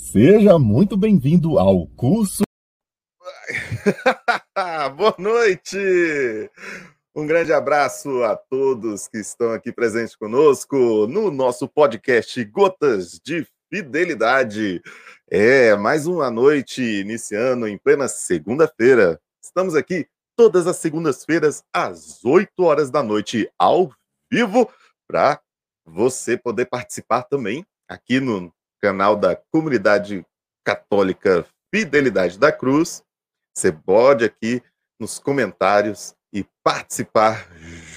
Seja muito bem-vindo ao curso. Boa noite! Um grande abraço a todos que estão aqui presentes conosco no nosso podcast Gotas de Fidelidade. É, mais uma noite iniciando em plena segunda-feira. Estamos aqui todas as segundas-feiras às 8 horas da noite ao vivo para você poder participar também aqui no canal da Comunidade Católica Fidelidade da Cruz. Você pode aqui nos comentários e participar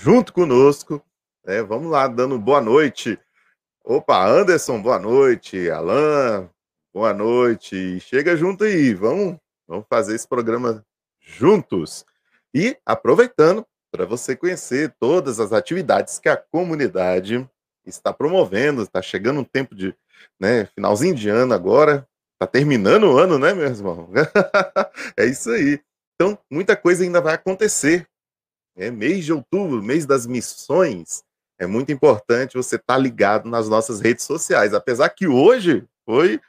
junto conosco. É, vamos lá, dando boa noite. Opa, Anderson, boa noite. Alan, boa noite. Chega junto aí, vamos, vamos fazer esse programa juntos. E aproveitando para você conhecer todas as atividades que a comunidade está promovendo. Está chegando um tempo de né, finalzinho de ano agora, está terminando o ano, né, meu irmão? é isso aí. Então, muita coisa ainda vai acontecer. É mês de outubro, mês das missões. É muito importante você estar tá ligado nas nossas redes sociais, apesar que hoje foi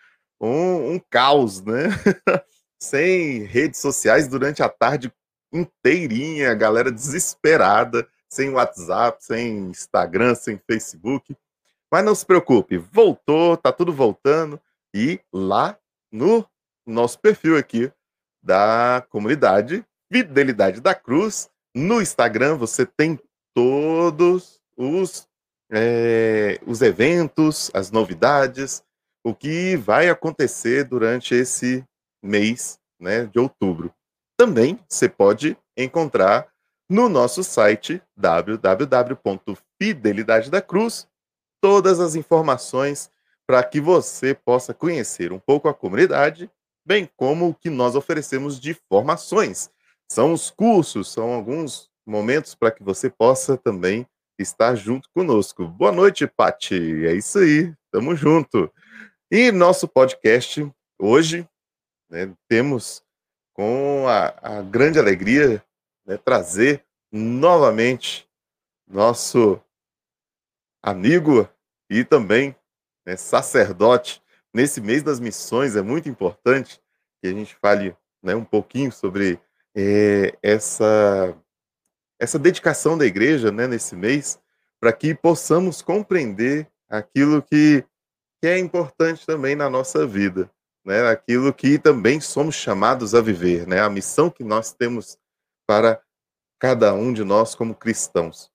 um, um caos, né? Sem redes sociais durante a tarde inteirinha, a galera desesperada, sem WhatsApp, sem Instagram, sem Facebook. Mas não se preocupe, voltou, tá tudo voltando e lá no nosso perfil aqui da comunidade Fidelidade da Cruz, no Instagram você tem todos os, é, os eventos, as novidades, o que vai acontecer durante esse mês né, de outubro. Também você pode encontrar no nosso site www.fidelidade da Cruz todas as informações para que você possa conhecer um pouco a comunidade, bem como o que nós oferecemos de formações. São os cursos, são alguns momentos para que você possa também estar junto conosco. Boa noite, Pati. É isso aí, tamo junto. E nosso podcast hoje né, temos com a, a grande alegria né, trazer novamente nosso amigo e também né, sacerdote. Nesse mês das missões é muito importante que a gente fale né, um pouquinho sobre é, essa, essa dedicação da igreja né, nesse mês, para que possamos compreender aquilo que, que é importante também na nossa vida, né, aquilo que também somos chamados a viver, né, a missão que nós temos para cada um de nós como cristãos.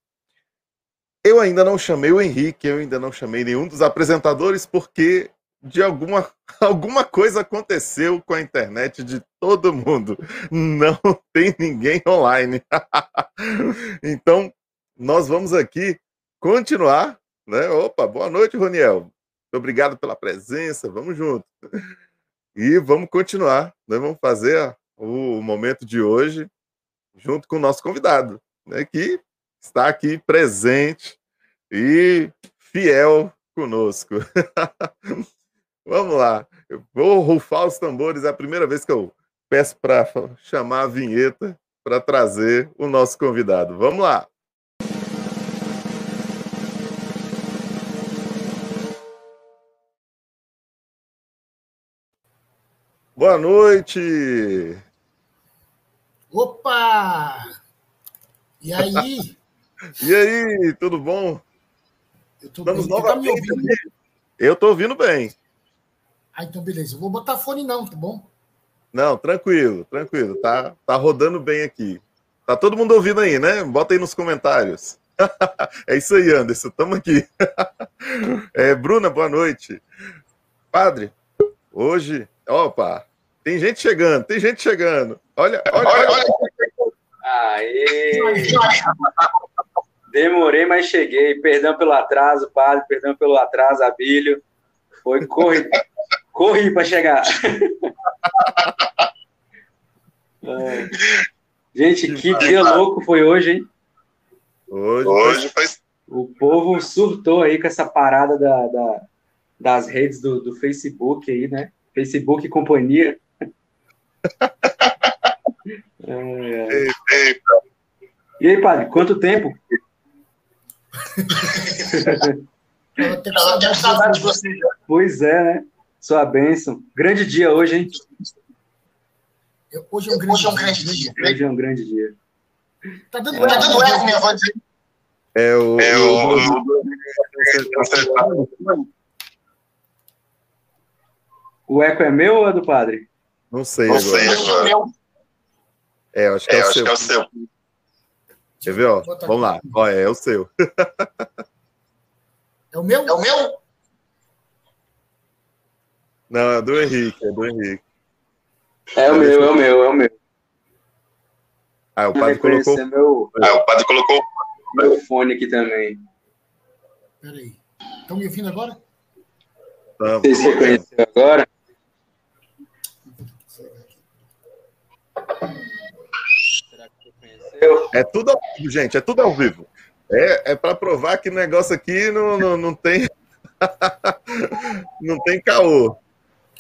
Eu ainda não chamei o Henrique, eu ainda não chamei nenhum dos apresentadores, porque de alguma, alguma coisa aconteceu com a internet de todo mundo. Não tem ninguém online. então, nós vamos aqui continuar. Né? Opa, boa noite, Roniel. Muito obrigado pela presença. Vamos junto. E vamos continuar. Nós vamos fazer o momento de hoje junto com o nosso convidado, né, que está aqui presente e fiel conosco. Vamos lá. Eu vou rufar os tambores. É a primeira vez que eu peço para chamar a vinheta para trazer o nosso convidado. Vamos lá. Boa noite. Opa! E aí? e aí, tudo bom? Eu tô Estamos bem. novamente. Tá me ouvindo? Eu tô ouvindo bem. Ah, então beleza. Eu vou botar fone não, tá bom? Não, tranquilo, tranquilo. Tá, tá rodando bem aqui. Tá todo mundo ouvindo aí, né? Bota aí nos comentários. é isso aí, Anderson. Tamo aqui. é, Bruna, boa noite. Padre, hoje, opa, tem gente chegando, tem gente chegando. Olha, olha, olha. olha. Aê! Demorei, mas cheguei. Perdão pelo atraso, padre. Perdão pelo atraso, Abílio. Foi corri, corri para chegar. É. Gente, que dia louco foi hoje, hein? Hoje, hoje foi. O povo surtou aí com essa parada da, da das redes do, do, Facebook aí, né? Facebook e companhia. É, é. E aí, padre, quanto tempo? Eu tenho saudade de você já. Pois é, né? sua bênção. Grande dia hoje, hein? Hoje é um grande, hoje é um grande dia. dia. Hoje é um grande dia. Tá dando, é, tá dando eco, minha voz. É o. É o... o eco é meu ou é do padre? Não sei. Não sei. É, acho que é, é, o, seu. Que é o seu. Quer ver, ó? Vamos lá. Ó, é, é o seu. É o meu? É o meu? Não, é do Henrique, é do Henrique. É o meu, é o meu, é o meu. Ah, o padre colocou. Meu... Ah, o padre colocou meu fone aqui também. Peraí. Estão me ouvindo agora? Vamos. Vocês reconheceram agora? É tudo ao vivo, gente, é tudo ao vivo. É, é para provar que o negócio aqui não, não, não tem. não tem caô.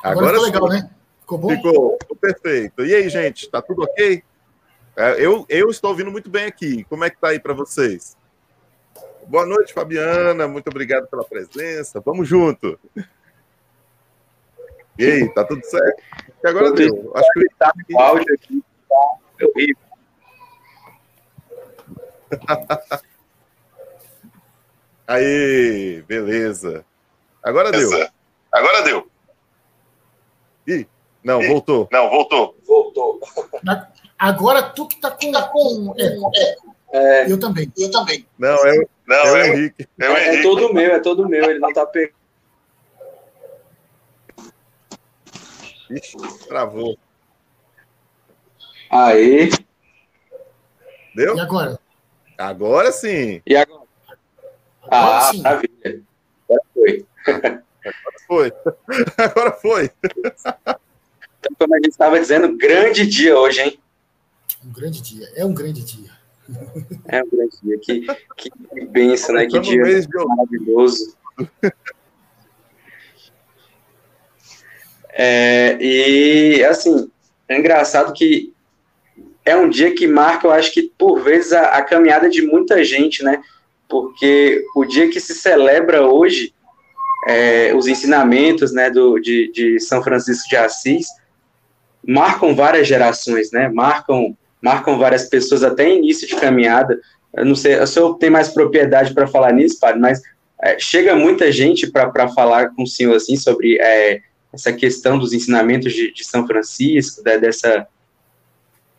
Agora, Agora ficou legal, né? Ficou bom? Ficou, ficou perfeito. E aí, gente, tá tudo ok? É, eu, eu estou ouvindo muito bem aqui. Como é que tá aí para vocês? Boa noite, Fabiana. Muito obrigado pela presença. Vamos junto. E aí, tá tudo certo? E agora deu. Acho que tá o áudio aqui tá horrível. Aí, beleza. Agora beleza. deu. Agora deu. Ih, não, Ih, voltou. Não, voltou. Voltou. Agora tu que tá com. Tá com é, é, eu também. Eu também. Não, é, não, é, o Henrique. É, o Henrique. é todo meu, é todo meu. Ele não tá pegando. Ixi, travou. Aí. Deu? E agora? Agora sim. E agora? Agora ah, sim. maravilha. Agora foi. Agora foi. Agora foi. Então, como a gente estava dizendo, grande dia hoje, hein? Um grande dia. É um grande dia. É um grande dia. Que, que benção, né? Que dia maravilhoso. É, e, assim, é engraçado que é um dia que marca, eu acho que, por vezes, a, a caminhada de muita gente, né? porque o dia que se celebra hoje é, os ensinamentos né, do, de, de São Francisco de Assis marcam várias gerações, né? Marcam, marcam várias pessoas até início de caminhada. Eu não sei, o senhor tem mais propriedade para falar nisso, padre, mas é, chega muita gente para falar com o senhor assim sobre é, essa questão dos ensinamentos de, de São Francisco, né, dessa,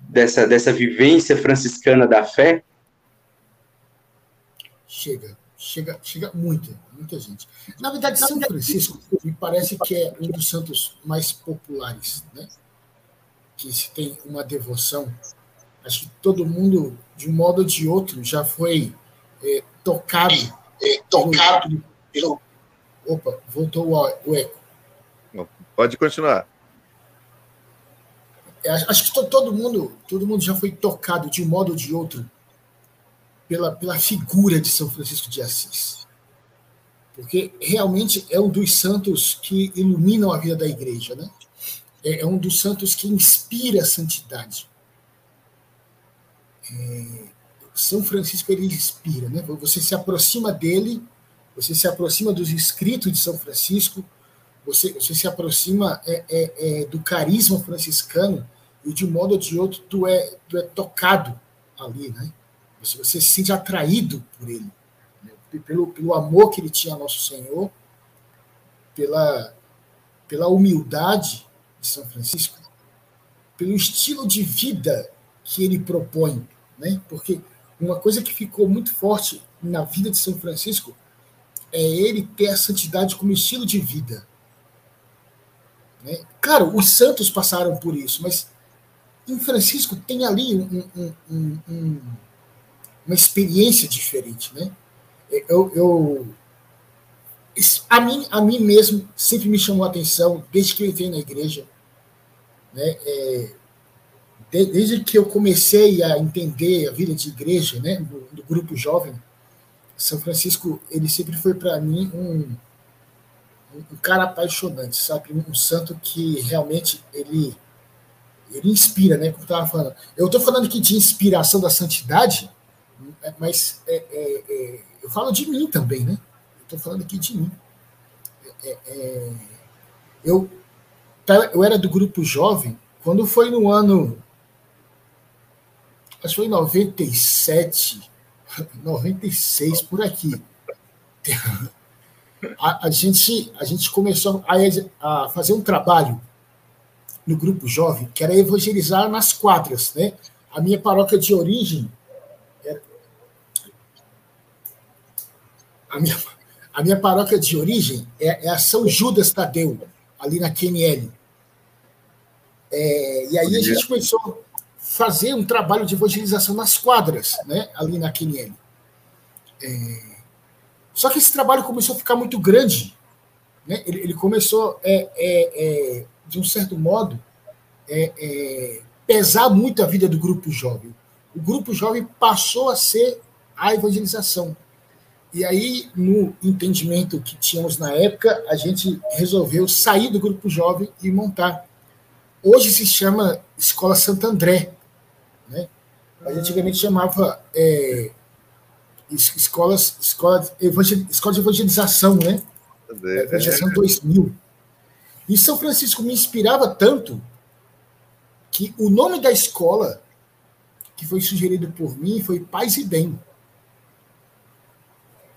dessa, dessa vivência franciscana da fé. Chega, chega, chega muita, muita gente. Na verdade, São Francisco me parece que é um dos santos mais populares, né? Que se tem uma devoção. Acho que todo mundo, de um modo ou de outro, já foi é, tocado. É, tocado pelo, pelo, Opa, voltou o, eco. Pode continuar. Acho que todo mundo, todo mundo já foi tocado de um modo ou de outro pela, pela figura de São Francisco de Assis. Porque realmente é um dos santos que iluminam a vida da igreja, né? É, é um dos santos que inspira a santidade. É, São Francisco ele inspira, né? Você se aproxima dele, você se aproxima dos escritos de São Francisco, você, você se aproxima é, é, é, do carisma franciscano e de um modo ou de outro tu é, tu é tocado ali, né? Você, você se sente atraído por ele, né? pelo, pelo amor que ele tinha ao nosso Senhor, pela, pela humildade de São Francisco, pelo estilo de vida que ele propõe, né? Porque uma coisa que ficou muito forte na vida de São Francisco é ele ter a santidade como estilo de vida. Né? Claro, os santos passaram por isso, mas em Francisco tem ali um, um, um, um uma experiência diferente, né? Eu, eu a mim, a mim mesmo sempre me chamou a atenção desde que eu entrei na igreja, né? É, desde que eu comecei a entender a vida de igreja, né? Do, do grupo jovem, São Francisco ele sempre foi para mim um, um cara apaixonante, sabe? Um santo que realmente ele ele inspira, né? Como eu estava falando. Eu estou falando aqui de inspiração da santidade, é, mas é, é, é, eu falo de mim também, né? Estou falando aqui de mim. É, Eu, eu era do grupo jovem, quando foi no ano. Acho que foi em 97, 96, por aqui. A, a, gente, a gente começou a, a fazer um trabalho no grupo jovem que era evangelizar nas quadras. Né? A minha paróquia de origem. Era, a, minha, a minha paróquia de origem é, é a São Judas Tadeu, ali na QNL. É, e aí a gente começou a fazer um trabalho de evangelização nas quadras, né, ali na QNL. É, só que esse trabalho começou a ficar muito grande. Né? Ele, ele começou, é, é, é de um certo modo, é, pesar muito a vida do grupo jovem. O grupo jovem passou a ser a evangelização. E aí, no entendimento que tínhamos na época, a gente resolveu sair do grupo jovem e montar Hoje se chama Escola Santo André. Né? Mas antigamente chamava é, escolas, escola, evangel, escola de evangelização, né? É, evangelização 2000. E São Francisco me inspirava tanto que o nome da escola que foi sugerido por mim foi Paz e Bem,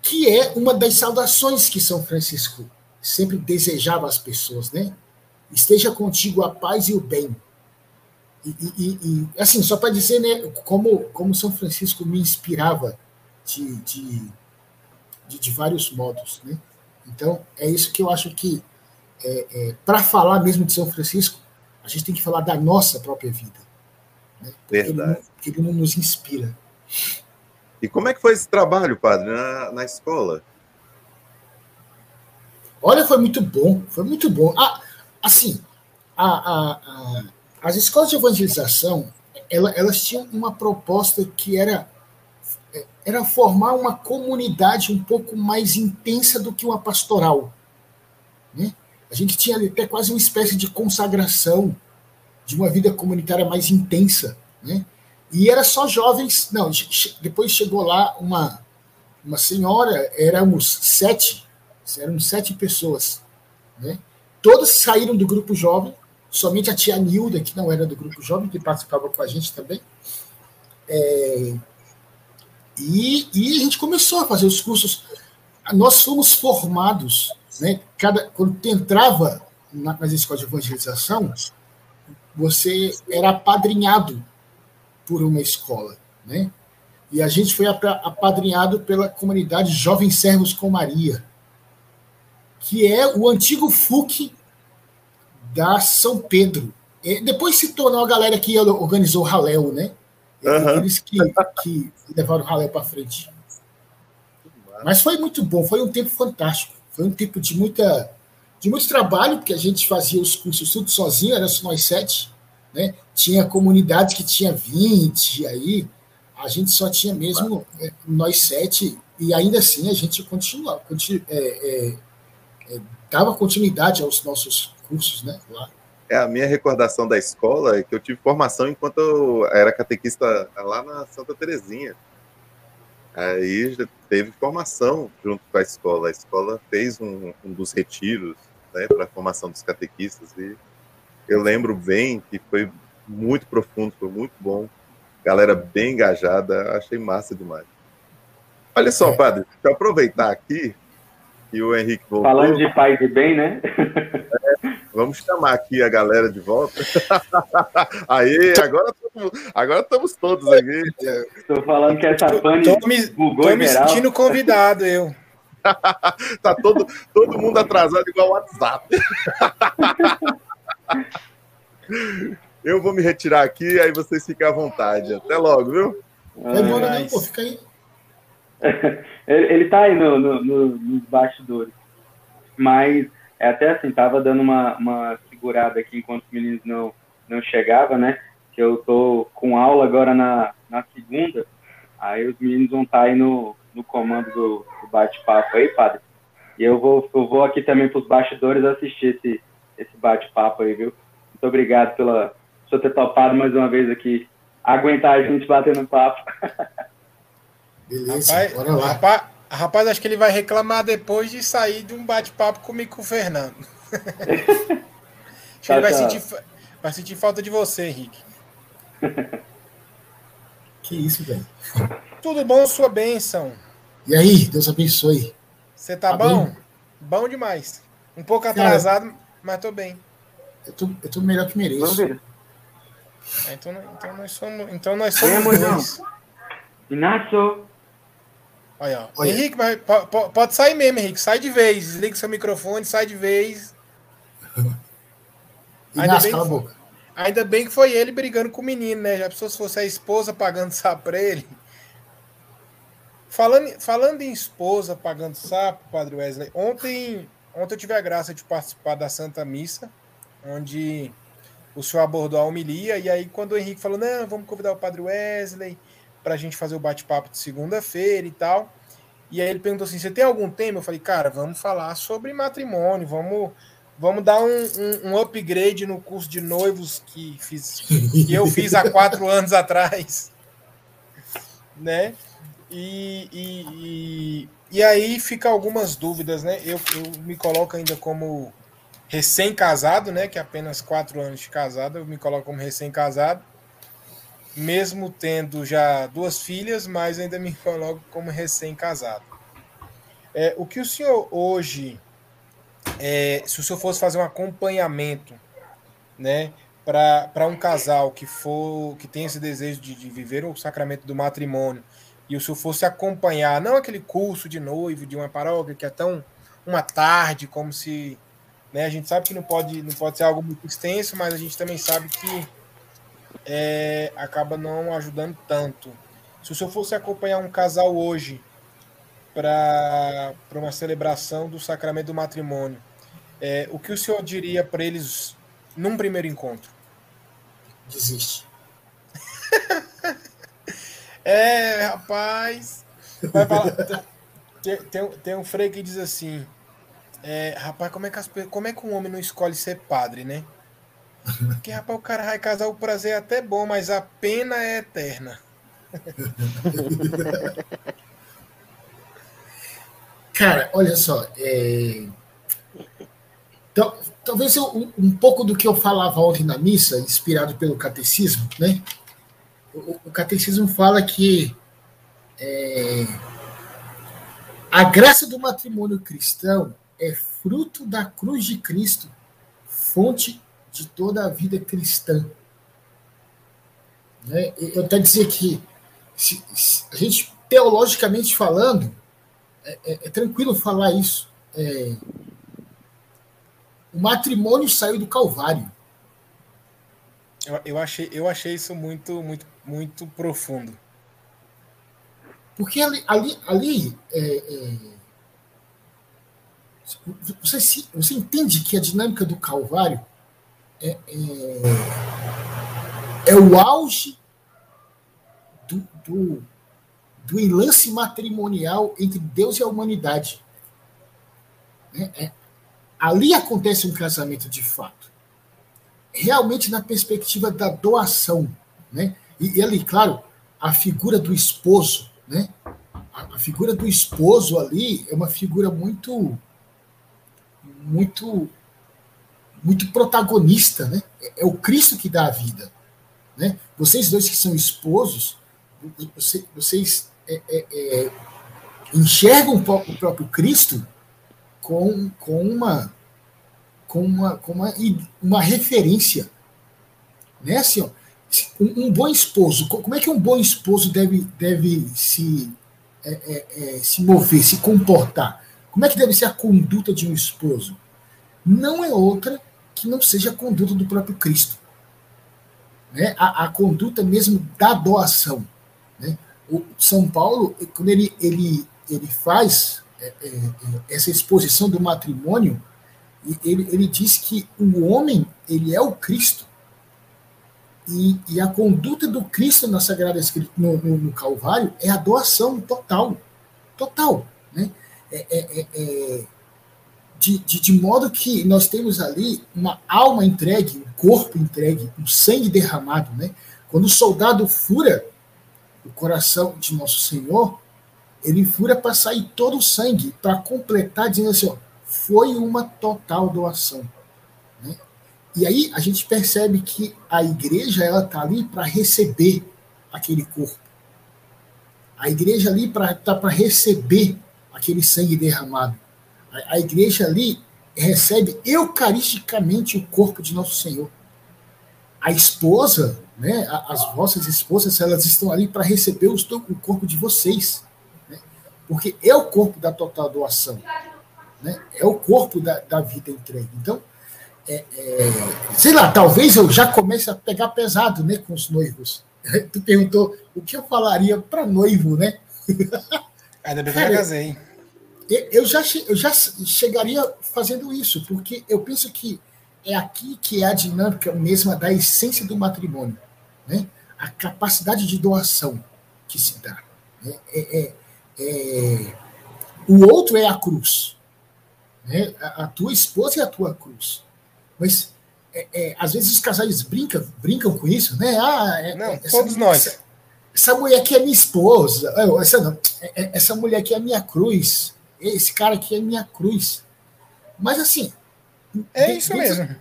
que é uma das saudações que São Francisco sempre desejava às pessoas, né? esteja contigo a paz e o bem. E, e, e assim, só para dizer, né, como, como São Francisco me inspirava de, de, de, de, vários modos, né? Então, é isso que eu acho que, é, é, para falar mesmo de São Francisco, a gente tem que falar da nossa própria vida. Né? Porque Verdade. Ele, porque ele não nos inspira. E como é que foi esse trabalho, padre, na, na escola? Olha, foi muito bom, foi muito bom. Ah, assim, a, a, a, as escolas de evangelização, ela, elas tinham uma proposta que era, era formar uma comunidade um pouco mais intensa do que uma pastoral. Né? A gente tinha até quase uma espécie de consagração de uma vida comunitária mais intensa. Né? E era só jovens. Não, depois chegou lá uma, uma senhora, éramos sete, éramos sete pessoas. Né? Todas saíram do grupo jovem, somente a tia Nilda, que não era do grupo jovem, que participava com a gente também. É, e, e, a gente começou a fazer os cursos. Nós fomos formados, né? Cada, quando entrava nas escolas de evangelização, você era apadrinhado por uma escola, né? E a gente foi apadrinhado pela comunidade Jovens Servos com Maria, que é o antigo FUC da São Pedro. E depois se tornou a galera que organizou o Raléu, né? Uhum. Eles que, que levaram o Raléu para frente. Mas foi muito bom, foi um tempo fantástico. Foi um tempo de muita de muito trabalho, porque a gente fazia os cursos tudo sozinho, era só nós sete, né? Tinha comunidades que tinha 20, aí a gente só tinha mesmo é, nós sete, e ainda assim a gente continua, continua é, é, é, dava continuidade aos nossos cursos, né? Lá. É, a minha recordação da escola é que eu tive formação enquanto eu era catequista lá na Santa Terezinha. Aí já teve formação junto com a escola. A escola fez um, um dos retiros né, para a formação dos catequistas e eu lembro bem que foi muito profundo, foi muito bom. Galera bem engajada, achei massa demais. Olha só, é. padre, deixa eu aproveitar aqui que o Henrique voltou. Falando de paz e bem, né? É, vamos chamar aqui a galera de volta. Aí, agora, agora estamos todos aqui. Estou falando que essa pane tô, me, bugou tô me sentindo convidado, eu. tá todo, todo mundo atrasado igual o WhatsApp. eu vou me retirar aqui, aí vocês fiquem à vontade. Até logo, viu? Demora, ah, não, pô, fica aí. ele está aí no, no, no, nos bastidores. Mas é até assim, tava dando uma, uma segurada aqui enquanto os meninos não, não chegavam, né? Que eu tô com aula agora na, na segunda. Aí os meninos vão estar tá aí no, no comando do, do bate-papo aí, padre. E eu vou, eu vou aqui também para os bastidores assistir esse, esse bate-papo aí, viu? Muito obrigado pela por ter topado mais uma vez aqui, aguentar a gente batendo papo. Beleza, rapaz, bora lá. Rapaz, rapaz, acho que ele vai reclamar depois de sair de um bate-papo comigo com o Fernando. Acho que ele vai sentir, vai sentir falta de você, Henrique. Que isso, velho. Tudo bom, sua bênção. E aí, Deus abençoe. Você tá, tá bom? Bem? Bom demais. Um pouco atrasado, Cara, mas tô bem. Eu tô, eu tô melhor que mereço. É, então, então nós somos, então nós somos dois. Inácio. Olha, Olha. Henrique, pode sair mesmo, Henrique. Sai de vez. Desliga seu microfone, sai de vez. Inácio, cala a boca. Ainda bem que foi ele brigando com o menino, né? Já pensou se fosse a esposa pagando sapo pra ele? Falando, falando em esposa pagando sapo, Padre Wesley, ontem, ontem eu tive a graça de participar da Santa Missa, onde o senhor abordou a homilia, e aí quando o Henrique falou, não, vamos convidar o Padre Wesley para a gente fazer o bate-papo de segunda-feira e tal, e aí ele perguntou assim, você tem algum tema? Eu falei, cara, vamos falar sobre matrimônio, vamos Vamos dar um, um, um, upgrade no curso de noivos que, fiz, que eu fiz há quatro anos atrás. Né? E, e, e, e, aí fica algumas dúvidas, né? Eu, eu me coloco ainda como recém-casado, né? Que é apenas quatro anos de casado, eu me coloco como recém-casado. Mesmo tendo já duas filhas, mas ainda me coloco como recém-casado. É, o que o senhor hoje é, se o senhor fosse fazer um acompanhamento, né, para um casal que for que tem esse desejo de, de, viver o sacramento do matrimônio e o senhor fosse acompanhar, não aquele curso de noivo de uma paróquia que é tão uma tarde, como se, né, a gente sabe que não pode não pode ser algo muito extenso, mas a gente também sabe que é, acaba não ajudando tanto. Se o senhor fosse acompanhar um casal hoje para uma celebração do sacramento do matrimônio, é, o que o senhor diria para eles num primeiro encontro? Desiste. é, rapaz. Falar, tem, tem, tem, um freio que diz assim: é, rapaz, como é, que as, como é que um homem não escolhe ser padre, né? Porque, rapaz, o cara vai casar, o prazer é até bom, mas a pena é eterna. Cara, olha só, é... então, talvez eu, um, um, pouco do que eu falava ontem na missa, inspirado pelo catecismo, né? O, o catecismo fala que é... a graça do matrimônio cristão é fruto da cruz de Cristo, fonte de toda a vida cristã. Né? Eu até dizer que, se, se, a gente, teologicamente falando, é, é, é tranquilo falar isso. É, o matrimônio saiu do Calvário. Eu, eu, achei, eu achei isso muito, muito, muito profundo. Porque ali, ali, ali é, é, você, você entende que a dinâmica do Calvário é, é, é o auge do, do, do enlace matrimonial entre Deus e a humanidade. É, é, ali acontece um casamento de fato. Realmente na perspectiva da doação. Né? E, e ali, claro, a figura do esposo, né? A, a figura do esposo ali é uma figura muito muito muito protagonista, né? É, é o Cristo que dá a vida, né? Vocês dois que são esposos, vocês é, é, é, enxergam o próprio Cristo com, com uma com uma, com uma, uma referência. Né? Assim, ó, um, um, bom esposo, como é que um bom esposo deve, deve se, é, é, se mover, se comportar? Como é que deve ser a conduta de um esposo? Não é outra que não seja a conduta do próprio Cristo. Né? A, a conduta mesmo da doação. Né? o São Paulo, quando ele, ele, ele faz é, é, é, essa exposição do matrimônio, ele, ele diz que o homem ele é o Cristo. E, e a conduta do Cristo na Sagrada Escritura, no, no, no Calvário, é a doação total. Total. Né? É, é, é, é, de, de, de, modo que nós temos ali uma alma entregue, um corpo entregue, um sangue derramado. Né? Quando o soldado fura o coração de nosso Senhor, ele fura para sair todo o sangue, para completar, dizendo assim: ó, foi uma total doação. Né? E aí a gente percebe que a igreja ela está ali para receber aquele corpo. A igreja ali está para receber aquele sangue derramado. A, a igreja ali recebe eucaristicamente o corpo de nosso Senhor. A esposa, né, as vossas esposas, elas estão ali para receber o corpo de vocês. Né? Porque é o corpo da total doação. Né? É o corpo da, da vida entregue. Então, é, é, sei lá, talvez eu já comece a pegar pesado né, com os noivos. Tu perguntou o que eu falaria para noivo, né? Ainda bem que eu casei eu já, eu já chegaria fazendo isso, porque eu penso que é aqui que é a dinâmica mesma da essência do matrimônio, né? a capacidade de doação que se dá. Né? É, é, é, o outro é a cruz. Né? A, a, tua esposa é a tua cruz. Mas é, é, às vezes os casais brincam, brincam com isso, né? Ah, é, não, todos nós. Essa, essa, mulher aqui é minha esposa, essa, não, essa mulher aqui é minha cruz esse cara aqui é minha cruz. Mas assim. É isso mesmo.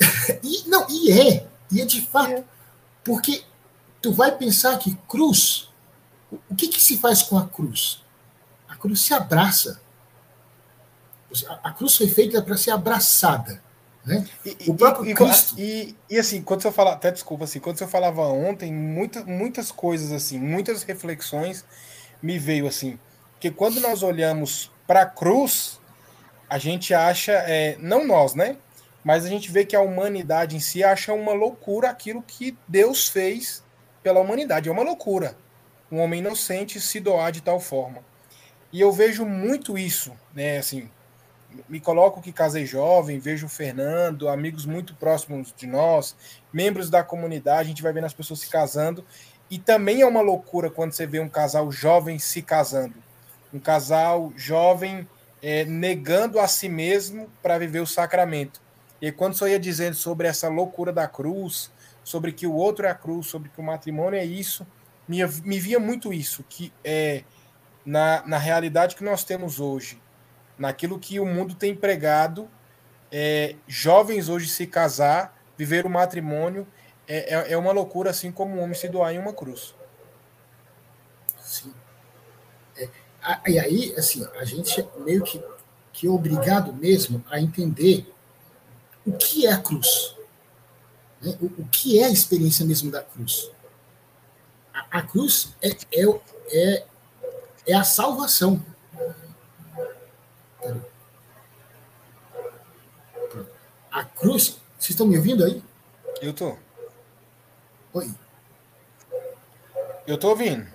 e, não, e é. E é de fato. É. Porque tu vai pensar que cruz. O que, que se faz com a cruz? A cruz se abraça. A cruz foi feita para ser abraçada. Né? E, o próprio e, Cristo. E, e, assim, quando você fala, até desculpa, assim, quando você falava ontem, muita, muitas coisas assim, muitas reflexões me veio assim, que quando nós olhamos para a cruz, a gente acha, é, não nós, né? Mas a gente vê que a humanidade em si acha uma loucura aquilo que Deus fez pela humanidade. É uma loucura. Um homem inocente se doar de tal forma. E eu vejo muito isso, né? Assim, me coloco que casei jovem, vejo o Fernando, amigos muito próximos de nós, membros da comunidade, a gente vai vendo as pessoas se casando. E também é uma loucura quando você vê um casal jovem se casando um casal jovem é, negando a si mesmo para viver o sacramento. E quando só ia dizendo sobre essa loucura da cruz, sobre que o outro é a cruz, sobre que o matrimônio é isso, me, me via muito isso, que é na, na realidade que nós temos hoje, naquilo que o mundo tem pregado, é, jovens hoje se casar, viver o matrimônio, é, é, é uma loucura, assim como um homem se doar em uma cruz. Sim. E aí, assim, a gente é meio que, que é obrigado mesmo a entender o que é a cruz. Né? O, o, que é a experiência mesmo da cruz. A, a cruz é, é, é, é a salvação. A cruz. Vocês estão me ouvindo aí? Eu tô. Oi. Eu tô ouvindo.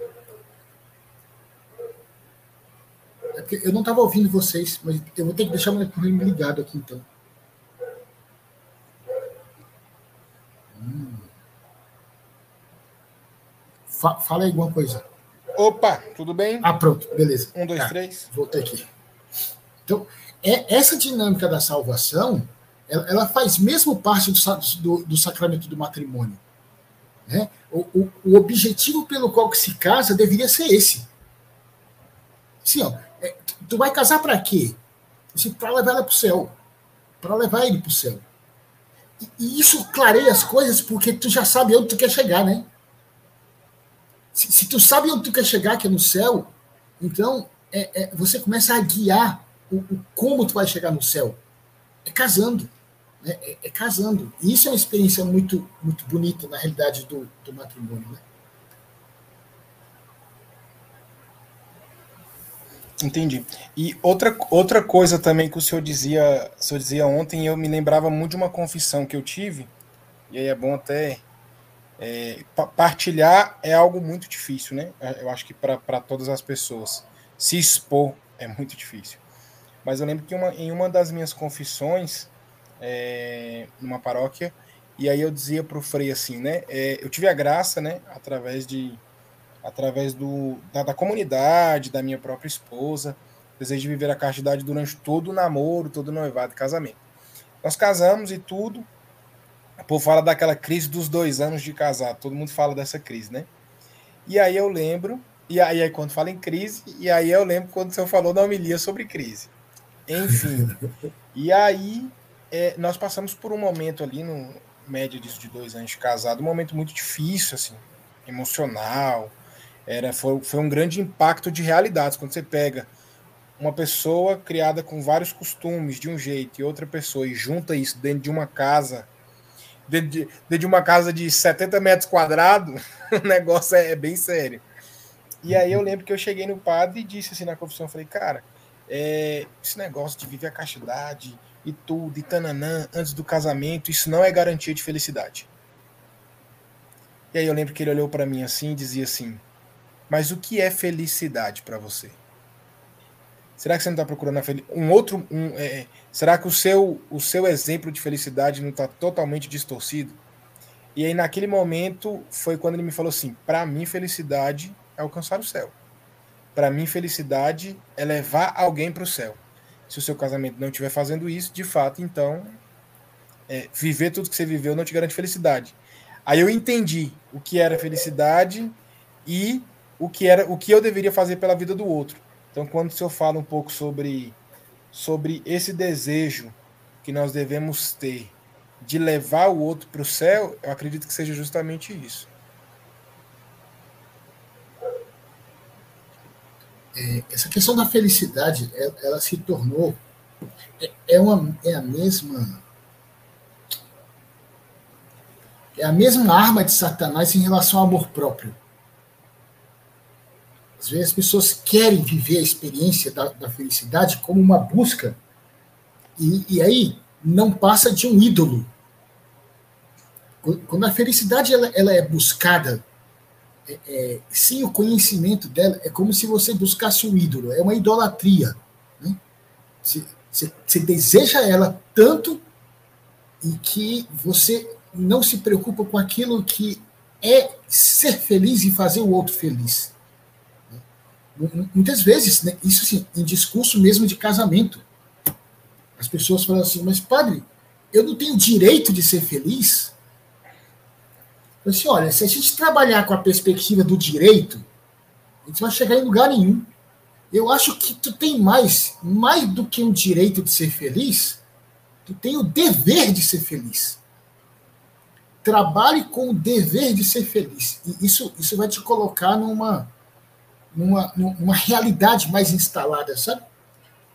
É porque eu não estava ouvindo vocês, mas eu vou ter que deixar o microfone ligado aqui então. Hum. Fa fala aí alguma coisa. Opa, tudo bem? Ah, pronto, beleza. Um, dois, tá, três. Voltei aqui. Então, é, essa dinâmica da salvação, ela, ela faz mesmo parte do, do, do sacramento do matrimônio. Né? O, o, o, objetivo pelo qual se casa deveria ser esse. Sim, ó, é, tu vai casar para quê? Para levar ela para o céu. Para levar ele para o céu. E, e, isso clareia as coisas porque tu já sabe onde tu quer chegar, né? Se, se tu sabe onde tu quer chegar, que é no céu, então é, é, você começa a guiar o, o, como tu vai chegar no céu. É casando. Né? É, é, casando. E isso é uma experiência muito, muito bonita, na realidade, do, do matrimônio. Né? Entendi. E outra, outra coisa também que o senhor dizia, o senhor dizia ontem, eu me lembrava muito de uma confissão que eu tive, e aí é bom até é, partilhar é algo muito difícil, né? É, eu acho que para todas as pessoas. Se expor é muito difícil. Mas eu lembro que uma, em uma das minhas confissões, é, numa paróquia, e aí eu dizia para o Frei assim, né? É, eu tive a graça, né, através de através do, da, da, comunidade, da minha própria esposa. Desejo de viver a castidade durante todo o namoro, todo o noivado e casamento. Nós casamos e tudo. O povo fala daquela crise dos dois anos de casar. Todo mundo fala dessa crise, né? E aí eu lembro, e aí, aí quando fala em crise, e aí eu lembro quando o senhor falou na homilia sobre crise. Enfim. e aí, é, nós passamos por um momento ali, no média disso de dois anos de casado, um momento muito difícil, assim, emocional. Era, foi, foi um grande impacto de realidades. Quando você pega uma pessoa criada com vários costumes de um jeito e outra pessoa e junta isso dentro de uma casa, dentro de, dentro de uma casa de 70 metros quadrados, o negócio é, é, bem sério. E aí eu lembro que eu cheguei no padre e disse assim na confissão, falei, cara, é, esse negócio de viver a castidade e tudo, e tananã, antes do casamento, isso não é garantia de felicidade. E aí eu lembro que ele olhou para mim assim e dizia assim, mas o que é felicidade para você? Será que você não está procurando um outro? Um, é, é, será que o seu, o seu exemplo de felicidade não está totalmente distorcido? E aí, naquele momento, foi quando ele me falou assim: para mim, felicidade é alcançar o céu. Para mim, felicidade é levar alguém para o céu. Se o seu casamento não estiver fazendo isso, de fato, então, é, viver tudo que você viveu não te garante felicidade. Aí eu entendi o que era felicidade e o que era o que eu deveria fazer pela vida do outro. Então, quando o senhor fala um pouco sobre, sobre esse desejo que nós devemos ter de levar o outro para o céu, eu acredito que seja justamente isso. É, essa questão da felicidade, ela, ela se tornou é, é, uma, é a mesma é a mesma arma de Satanás em relação ao amor próprio. Às vezes as pessoas querem viver a experiência da, da felicidade como uma busca, e, e, aí não passa de um ídolo. Quando a felicidade ela, ela é buscada é, é, sem o conhecimento dela, é como se você buscasse um ídolo, é uma idolatria. Né? Você, você, você deseja ela tanto e que você não se preocupa com aquilo que é ser feliz e fazer o outro feliz. Muitas vezes, né, isso assim, em discurso mesmo de casamento, as pessoas falam assim, mas padre, eu não tenho direito de ser feliz? Eu assim, olha, se a gente trabalhar com a perspectiva do direito, a gente vai chegar em lugar nenhum. Eu acho que tu tem mais, mais do que o direito de ser feliz, tu tem o dever de ser feliz. Trabalhe com o dever de ser feliz. E isso, isso vai te colocar numa, numa, numa realidade mais instalada, sabe?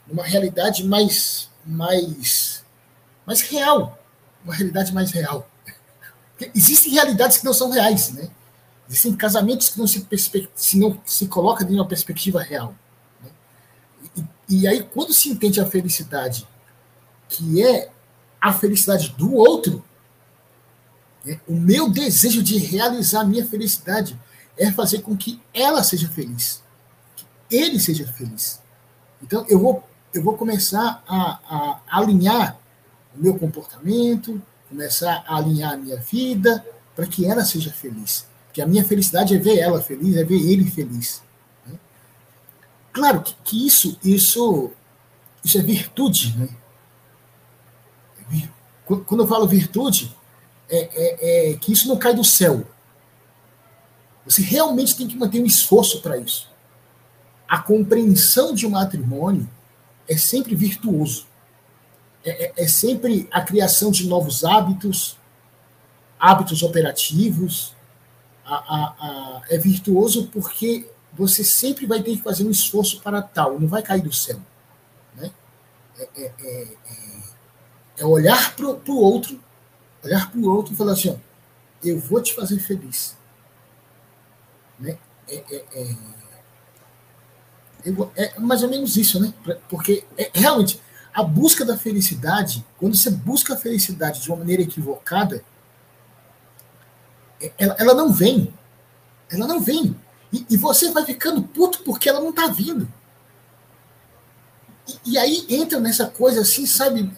Numa realidade mais, mais, mais real. Uma realidade mais real. Porque existem realidades que não são reais, né? Existem casamentos que não se, se, não se colocam em uma perspectiva real. Né? E, e aí, quando se entende a felicidade, que é a felicidade do outro, né? o meu desejo de realizar a minha felicidade é fazer com que ela seja feliz, que ele seja feliz. Então eu vou eu vou começar a, a alinhar o meu comportamento, começar a alinhar a minha vida para que ela seja feliz. Porque a minha felicidade é ver ela feliz, é ver ele feliz. Né? Claro que, que, isso, isso, isso é virtude. Né? Quando eu falo virtude, é, é, é que isso não cai do céu. Você realmente tem que manter um esforço para isso. A compreensão de um matrimônio é sempre virtuoso. É, é, é, sempre a criação de novos hábitos, hábitos operativos. A, a, a, é virtuoso porque você sempre vai ter que fazer um esforço para tal, não vai cair do céu. Né? É, é, é, é olhar para o outro, olhar para o outro e falar assim: ó, eu vou te fazer feliz. Né? É, é, é, é, mais ou menos isso, né? Porque é, realmente a busca da felicidade, quando você busca a felicidade de uma maneira equivocada, é, ela, ela não vem. Ela não vem. E, e, você vai ficando puto porque ela não está vindo. E, e, aí entra nessa coisa assim, sabe,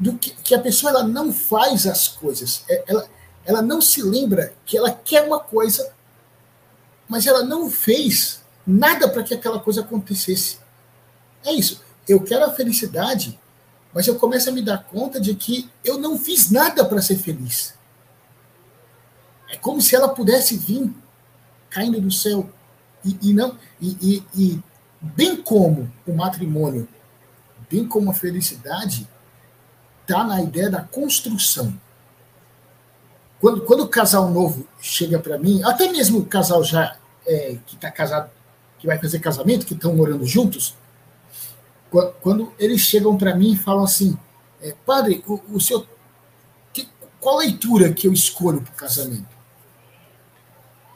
do que, que, a pessoa ela não faz as coisas. É, ela, ela não se lembra que ela quer uma coisa mas ela não fez nada para que aquela coisa acontecesse. É isso. Eu quero a felicidade, mas eu começo a me dar conta de que eu não fiz nada para ser feliz. É como se ela pudesse vir caindo do céu e, e não e, e, e bem como o matrimônio bem como a felicidade, está na ideia da construção. Quando, quando o casal novo chega para mim, até mesmo o casal já é, que está casado, que vai fazer casamento, que estão morando juntos, quando eles chegam para mim e falam assim, é, padre, o, o que, qual leitura que eu escolho para o casamento?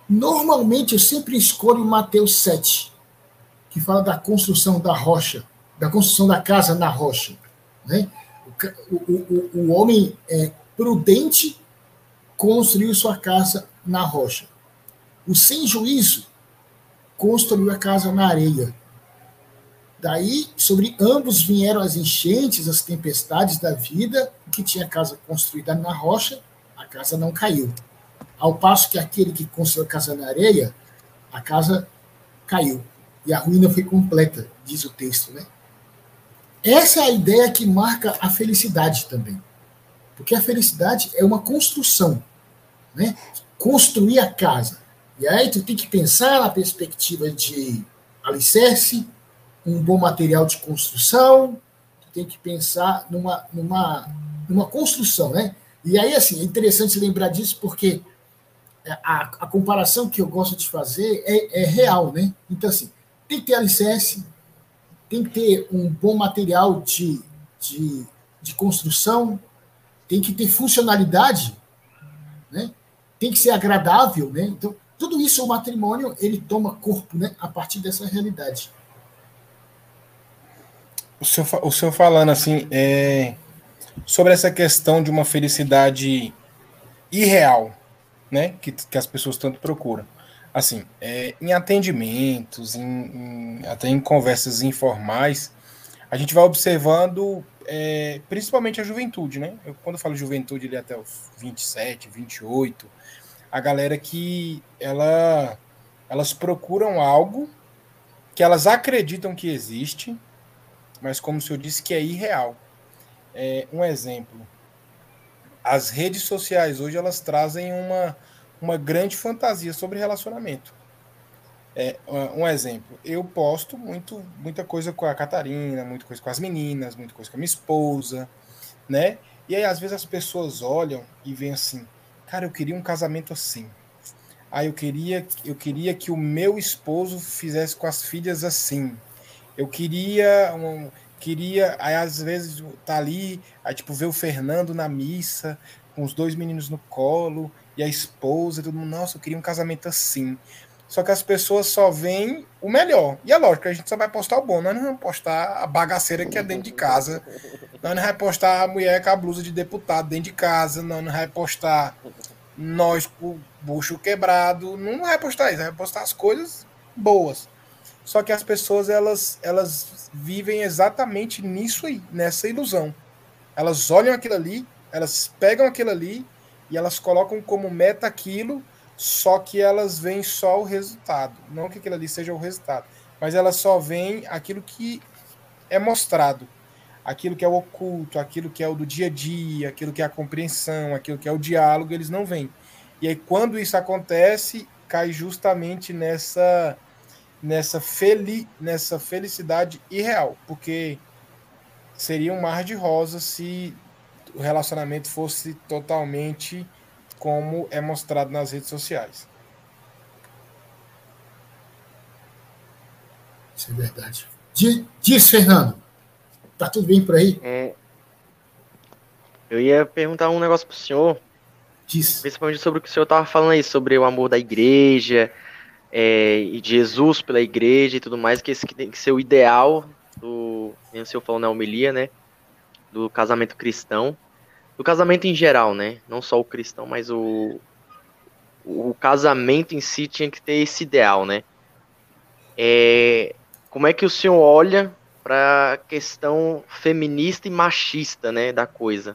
Normalmente eu sempre escolho Mateus 7, que fala da construção da rocha, da construção da casa na rocha. Né? O, o, o, o homem é prudente construiu sua casa na rocha. O sem juízo construiu a casa na areia. Daí, sobre ambos vieram as enchentes, as tempestades da vida, o que tinha casa construída na rocha, a casa não caiu. Ao passo que aquele que construiu a casa na areia, a casa caiu. E a ruína foi completa, diz o texto, né? Essa é a ideia que marca a felicidade também. Porque a felicidade é uma construção, né? Construir a casa. E aí tu tem que pensar na perspectiva de alicerce, um bom material de construção, tu tem que pensar numa, numa, numa construção, né? E aí, assim, é interessante lembrar disso porque a, a comparação que eu gosto de fazer é, é, real, né? Então, assim, tem que ter alicerce, tem que ter um bom material de, de, de construção, tem que ter funcionalidade, né? Tem que ser agradável. Né? Então, tudo isso, o matrimônio, ele toma corpo né? a partir dessa realidade. O senhor, o senhor falando assim, é, sobre essa questão de uma felicidade irreal, né, que, que as pessoas tanto procuram. Assim, é, em atendimentos, em, em, até em conversas informais, a gente vai observando é, principalmente a juventude, né? Eu, quando eu falo juventude, ali até os 27, 28, a galera que ela, elas procuram algo que elas acreditam que existe, mas como o senhor disse, que é irreal. É, um exemplo, as redes sociais hoje elas trazem uma, uma grande fantasia sobre relacionamento. É, um exemplo, eu posto muito, muita coisa com a Catarina, muita coisa com as meninas, muita coisa com a minha esposa, né? E aí às vezes as pessoas olham e veem assim, cara, eu queria um casamento assim. Aí eu queria, eu queria que o meu esposo fizesse com as filhas assim. Eu queria um, queria, aí às vezes tá ali, aí tipo ver o Fernando na missa, com os dois meninos no colo, e a esposa, todo mundo, nossa, eu queria um casamento assim. Só que as pessoas só veem o melhor. E é lógico, a gente só vai postar o bom. Nós não vamos postar a bagaceira que é dentro de casa. Nós não vamos postar a mulher com a blusa de deputado dentro de casa. Nós não vamos postar nós com o bucho quebrado. Não vai postar isso. Vai postar as coisas boas. Só que as pessoas elas, elas vivem exatamente nisso aí, nessa ilusão. Elas olham aquilo ali, elas pegam aquilo ali e elas colocam como meta aquilo, só que elas veem só o resultado. Não que aquilo ali seja o resultado, mas elas só veem aquilo que é mostrado. Aquilo que é o oculto, aquilo que é o do dia a dia, aquilo que é a compreensão, aquilo que é o diálogo, eles não veem. E aí, quando isso acontece, cai justamente nessa nessa, feli nessa felicidade irreal, porque seria um mar de rosas se o relacionamento fosse totalmente como é mostrado nas redes sociais. Isso é verdade. Diz, Fernando. Tá tudo bem por aí? É, eu ia perguntar um negócio pro senhor. Diz. Principalmente sobre o que o senhor tava falando aí, sobre o amor da igreja, é, e de Jesus pela igreja e tudo mais, que esse que tem que ser o ideal do, o senhor falou na homilia, né, do casamento cristão, do casamento em geral, né, não só o cristão, mas o, o casamento em si tinha que ter esse ideal, né. É, como é que o senhor olha para a questão feminista e machista, né, da coisa?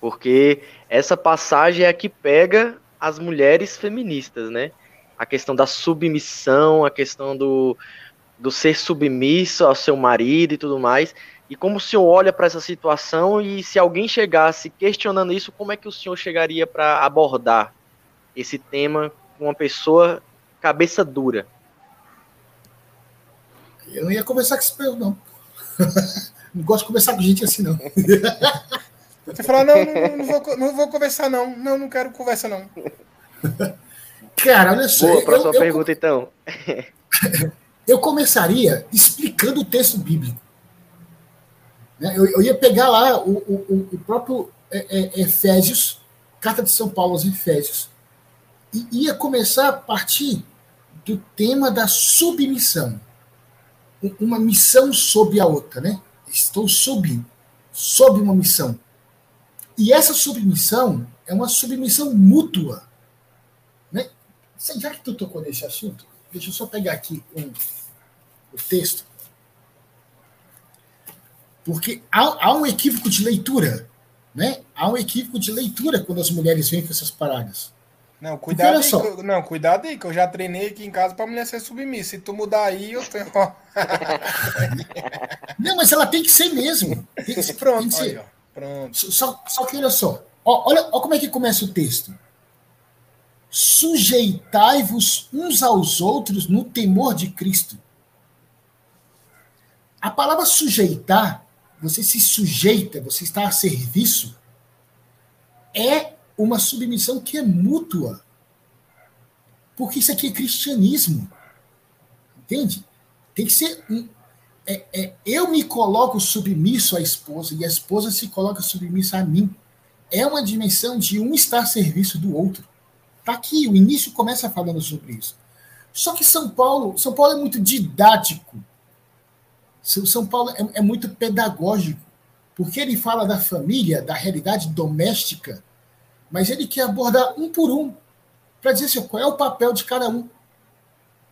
Porque essa passagem é a que pega as mulheres feministas, né? a questão da submissão, a questão do, do ser submisso ao seu marido e tudo mais. E como o senhor olha para essa situação e se alguém chegasse questionando isso, como é que o senhor chegaria para abordar esse tema com uma pessoa cabeça dura? Eu não ia começar com esse pergunta, não. Não gosto de conversar com gente assim, não. Você falou, não, não, não, vou, não vou conversar, não. Não, não quero conversa, não. Cara, olha só. Boa, próxima eu, pergunta, eu, então. Eu começaria explicando o texto bíblico. Né? Eu, eu ia pegar lá o, o, o próprio é, é, Efésios, carta de São Paulo aos Efésios, e ia começar a partir do tema da submissão. Uma missão sob a outra, né? Estou sob, sob uma missão. E essa submissão é uma submissão mútua. Né? Já que tu tocou nesse assunto, deixa eu só pegar aqui um, o texto. Porque há, há um equívoco de leitura. Né? Há um equívoco de leitura quando as mulheres vêm com essas paradas. Não, cuidado aí, que, não, cuidado aí, que eu já treinei aqui em casa para mulher ser submissa. Se tu mudar aí, eu tenho. não, mas ela tem que ser mesmo. Tem que ser, pronto, tem que ser. Aí, pronto. Só, só que olha só. Ó, olha, olha como é que começa o texto. Sujeitai-vos uns aos outros no temor de Cristo. A palavra sujeitar, você se sujeita, você está a serviço, é uma submissão que é mútua. Porque isso aqui é cristianismo. Entende? Tem que ser um. É, é, eu me coloco submisso à esposa e a esposa se coloca submissa a mim. É uma dimensão de um estar a serviço do outro. Está aqui, o início começa falando sobre isso. Só que São Paulo, São Paulo é muito didático. São Paulo é, é muito pedagógico, porque ele fala da família, da realidade doméstica, mas ele quer abordar um por um, para dizer assim, qual é o papel de cada um.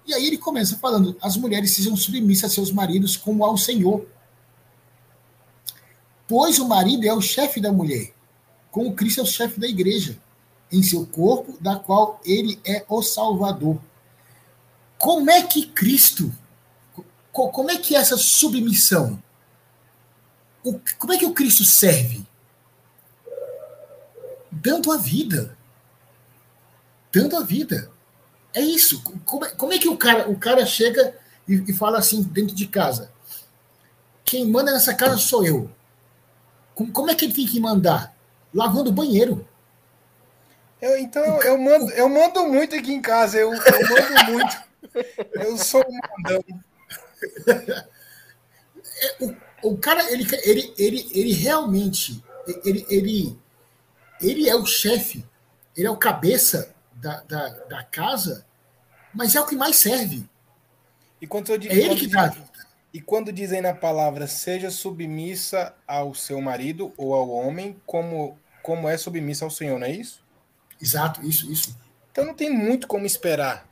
E aí ele começa falando: as mulheres sejam submissas a seus maridos como ao Senhor. Pois o marido é o chefe da mulher, como Cristo é o chefe da igreja, em seu corpo, da qual ele é o Salvador. Como é que Cristo, como é que é essa submissão? Como é que o Cristo serve? dando a vida. Dando a vida. É isso. Como é, como é que o cara, o cara chega e, e, fala assim dentro de casa? Quem manda nessa casa sou eu. Como, como é que ele tem que mandar? Lavando o banheiro. Eu, então eu, eu, mando, eu mando muito aqui em casa. Eu, eu mando muito. Eu sou um mandão. O, o cara, ele, ele, ele, ele realmente. Ele, ele, ele é o chefe, ele é o cabeça da, da, da casa, mas é o que mais serve. E quando eu digo, é ele que dá. E quando dizem na palavra seja submissa ao seu marido ou ao homem, como, como é submissa ao Senhor, não é isso? Exato, isso, isso. Então não tem muito como esperar.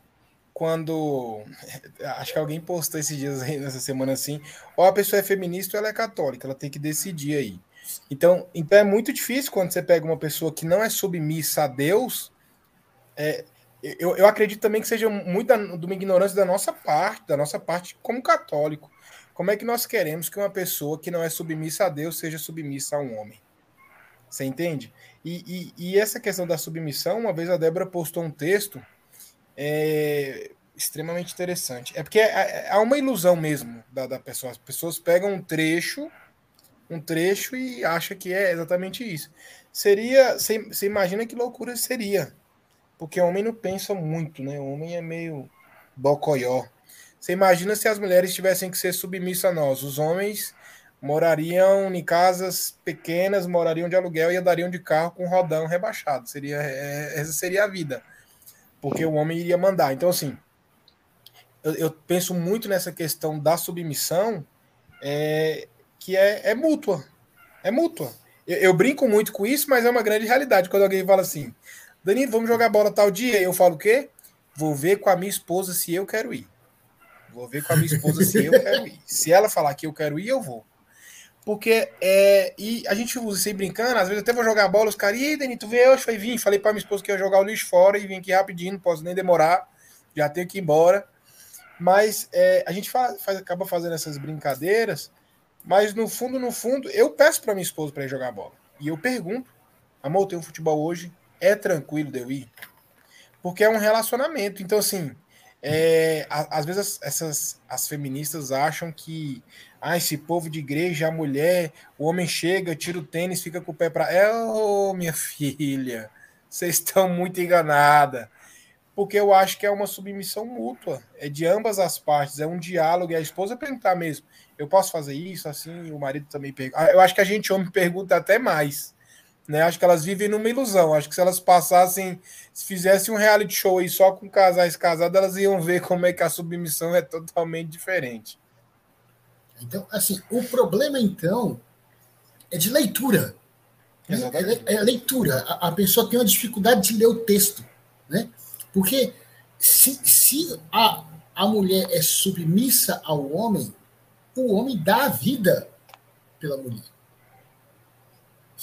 Quando. Acho que alguém postou esses dias aí, nessa semana assim. Ou a pessoa é feminista ou ela é católica, ela tem que decidir aí. Então, então é muito difícil quando você pega uma pessoa que não é submissa a Deus. É, eu, eu acredito também que seja muita de uma ignorância da nossa parte, da nossa parte como católico. Como é que nós queremos que uma pessoa que não é submissa a Deus seja submissa a um homem? Você entende? E, e, e essa questão da submissão, uma vez a Débora postou um texto é, extremamente interessante. É porque é, há uma ilusão mesmo da, da pessoa. As pessoas pegam um trecho um trecho e acha que é exatamente isso. Seria, você imagina que loucura seria, porque o homem não pensa muito, né? O homem é meio bocoió. Você imagina se as mulheres tivessem que ser submissas a nós, os homens morariam em casas pequenas, morariam de aluguel e andariam de carro com rodão rebaixado. Seria é, essa seria a vida, porque o homem iria mandar. Então assim, eu, eu penso muito nessa questão da submissão. É, que é, é mútua. É mútua. Eu, eu, brinco muito com isso, mas é uma grande realidade. Quando alguém fala assim, Danilo, vamos jogar bola tal dia, eu falo o quê? Vou ver com a minha esposa se eu quero ir. Vou ver com a minha esposa se eu quero ir. Se ela falar que eu quero ir, eu vou. Porque é. E a gente usa assim brincando, às vezes até vou jogar bola, os caras, e aí, Danilo, tu veio hoje? Foi vir. Falei pra minha esposa que ia jogar o lixo fora e vim aqui rapidinho, não posso nem demorar, já tenho que ir embora. Mas é, a gente faz, faz, acaba fazendo essas brincadeiras mas no fundo, no fundo, eu peço para minha esposa para ir jogar bola. E eu pergunto: amor, tem um futebol hoje? É tranquilo de eu ir? Porque é um relacionamento. Então, assim, é, às vezes essas as feministas acham que ah, esse povo de igreja, a mulher, o homem chega, tira o tênis, fica com o pé para. É, oh, minha filha, vocês estão muito enganada. Porque eu acho que é uma submissão mútua, é de ambas as partes, é um diálogo, e a esposa perguntar mesmo: eu posso fazer isso assim? o marido também pergunta. Ah, eu acho que a gente, homem, pergunta até mais. Né? Acho que elas vivem numa ilusão. Acho que se elas passassem, se fizessem um reality show aí só com casais casados, elas iam ver como é que a submissão é totalmente diferente. Então, assim, o problema então é de leitura. Né? É, é, leitura. A, a, pessoa tem uma dificuldade de ler o texto, né? Porque se, se a, a mulher é submissa ao homem, o homem dá a vida pela mulher.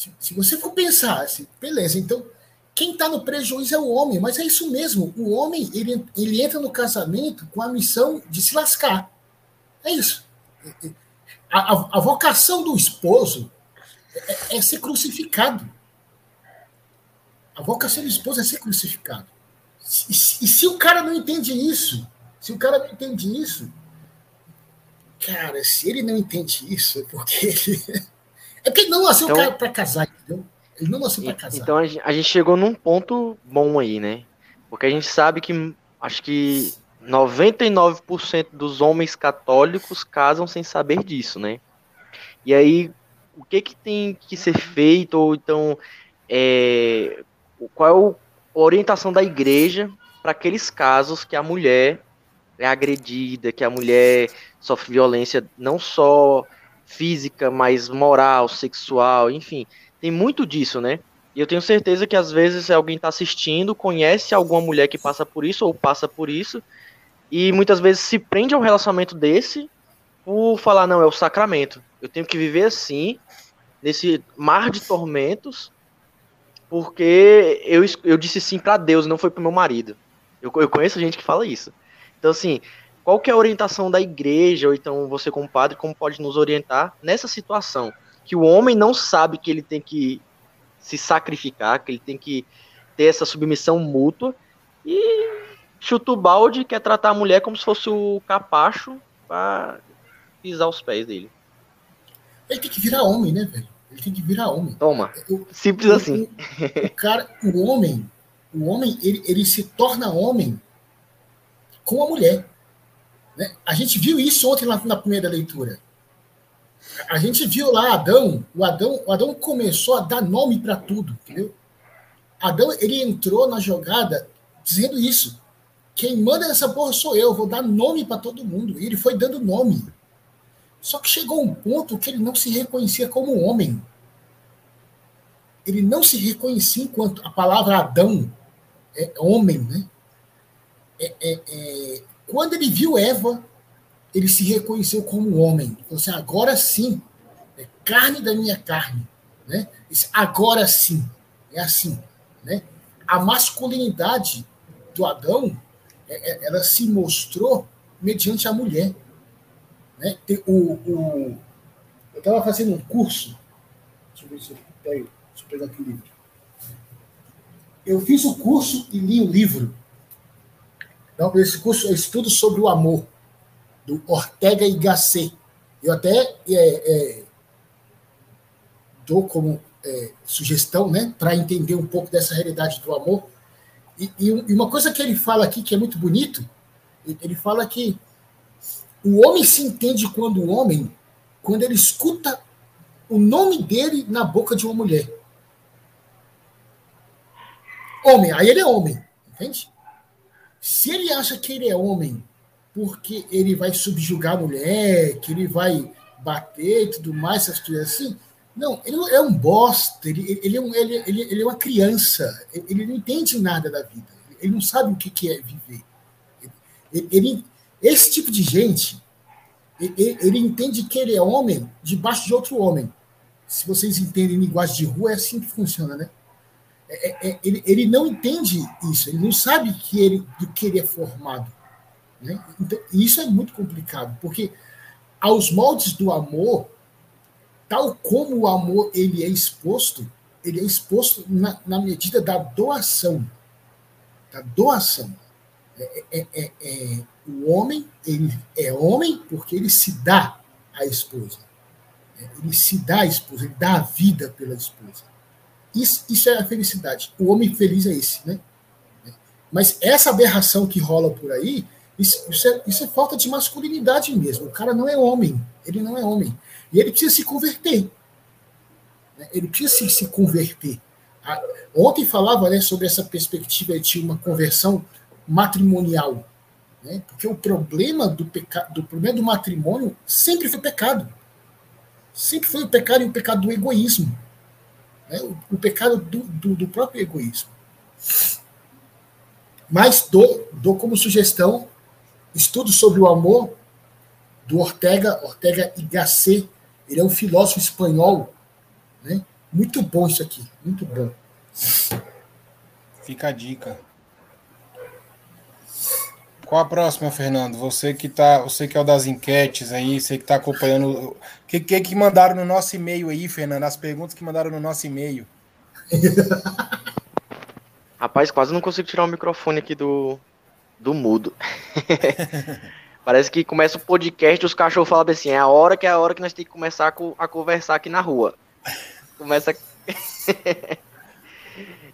Se, se você for pensar assim, beleza, então quem está no prejuízo é o homem, mas é isso mesmo. O homem ele, ele entra no casamento com a missão de se lascar. É isso. A, a, a vocação do esposo é, é, ser crucificado. A vocação do esposo é ser crucificado. E se, se o cara não entende isso, se o cara não entende isso, cara, se ele não entende isso, é porque ele é porque ele não nasceu então, para casar, entendeu? Ele não nasceu para casar. Então a gente chegou num ponto bom aí, né? Porque a gente sabe que acho que 99% dos homens católicos casam sem saber disso, né? E aí, o que que tem que ser feito, ou então, é, qual é a orientação da igreja para aqueles casos que a mulher é agredida, que a mulher sofre violência não só física, mas moral, sexual, enfim. Tem muito disso, né? E eu tenho certeza que às vezes alguém está assistindo, conhece alguma mulher que passa por isso ou passa por isso, e muitas vezes se prende a um relacionamento desse por falar, não, é o sacramento. Eu tenho que viver assim, nesse mar de tormentos, porque eu, eu disse sim para Deus, não foi para meu marido. Eu, eu conheço gente que fala isso. Então, assim, qual que é a orientação da igreja, ou então você como padre, como pode nos orientar nessa situação? Que o homem não sabe que ele tem que se sacrificar, que ele tem que ter essa submissão mútua, e chuta o balde quer tratar a mulher como se fosse o capacho para pisar os pés dele. Ele tem que virar homem, né, velho? Ele tem que virar homem. Toma. Simples o, assim. O, o, cara, o homem, o homem, ele, ele se torna homem com a mulher. Né? A gente viu isso ontem na, na primeira leitura. A gente viu lá Adão, o Adão, o Adão começou a dar nome para tudo, entendeu? Adão, ele entrou na jogada dizendo isso. Quem manda nessa porra sou eu, vou dar nome para todo mundo. E ele foi dando nome. Só que chegou um ponto que ele não se reconhecia como homem. Ele não se reconhecia enquanto a palavra Adão é homem, né? É, é, é, quando ele viu Eva, ele se reconheceu como homem. Falou assim, agora sim, é carne da minha carne. Né? Disse, agora sim, é assim. Né? A masculinidade do Adão, é, é, ela se mostrou mediante a mulher. Né? O, o, eu estava fazendo um curso, deixa eu ver se eu pego, deixa eu pegar aqui o livro. Eu fiz o curso e li o livro então, esse curso é estudo sobre o amor, do Ortega y Gasset. Eu até é, é, dou como é, sugestão, né, para entender um pouco dessa realidade do amor. E, e, uma coisa que ele fala aqui que é muito bonito, ele fala que o homem se entende quando o homem, quando ele escuta o nome dele na boca de uma mulher. Homem, aí ele é homem, entende? Se ele acha que ele é homem porque ele vai subjugar a mulher, que ele vai bater e tudo mais, essas coisas assim, não, ele é um bosta, ele, ele, é, um, ele, ele, ele é uma criança, ele não entende nada da vida, ele não sabe o que, é viver. Ele, ele, esse tipo de gente, ele, ele entende que ele é homem debaixo de outro homem. Se vocês entendem linguagem de rua, é assim que funciona, né? É, é, ele, ele não entende isso, ele não sabe que ele, do que ele é formado. Né? Então, isso é muito complicado, porque aos moldes do amor, tal como o amor ele é exposto, ele é exposto na, na medida da doação. Da doação. É, é, é, é, o homem, ele é homem porque ele se dá à esposa. É, ele se dá à esposa, ele dá a vida pela esposa. Isso, isso é a felicidade. O homem feliz é esse, né? Mas essa aberração que rola por aí, isso, isso, é, isso é falta de masculinidade mesmo. O cara não é homem. Ele não é homem. E ele precisa se converter. Né? Ele precisa se, converter. Ontem falava né, sobre essa perspectiva de uma conversão matrimonial. Né? Porque o problema do, peca... do problema do matrimônio sempre foi pecado. Sempre foi o pecado e o pecado do egoísmo. Né? O, o, pecado do, do, do, próprio egoísmo. Mas dou, dou como sugestão estudo sobre o amor do Ortega, Ortega y Gasset. Ele é um filósofo espanhol. Né? Muito bom isso aqui, muito bom. Fica a dica. Qual a próxima, Fernando? Você que tá, você que é o das enquetes aí, você que está acompanhando. O que, que que mandaram no nosso e-mail aí, Fernando? As perguntas que mandaram no nosso e-mail. Rapaz, quase não consigo tirar o microfone aqui do, do mudo. Parece que começa o podcast e os cachorros falam assim: é a hora que é a hora que nós temos que começar a, a conversar aqui na rua. Começa.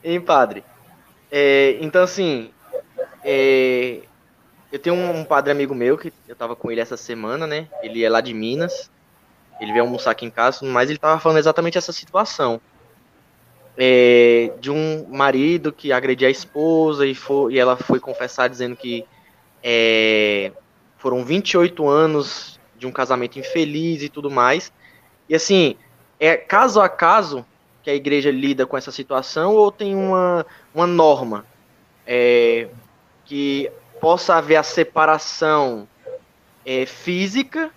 hein, padre? É, então, assim, é, eu tenho um, padre amigo meu que eu tava com ele essa semana, né? Ele é lá de Minas. Ele veio almoçar aqui em casa, mas ele tava falando exatamente essa situação. É, de um marido que agredia a esposa e, foi, e ela foi confessar dizendo que é, foram 28 anos de um casamento infeliz e tudo mais. E assim, é caso a caso que a igreja lida com essa situação ou tem uma, uma norma é, que possa haver a separação é, física,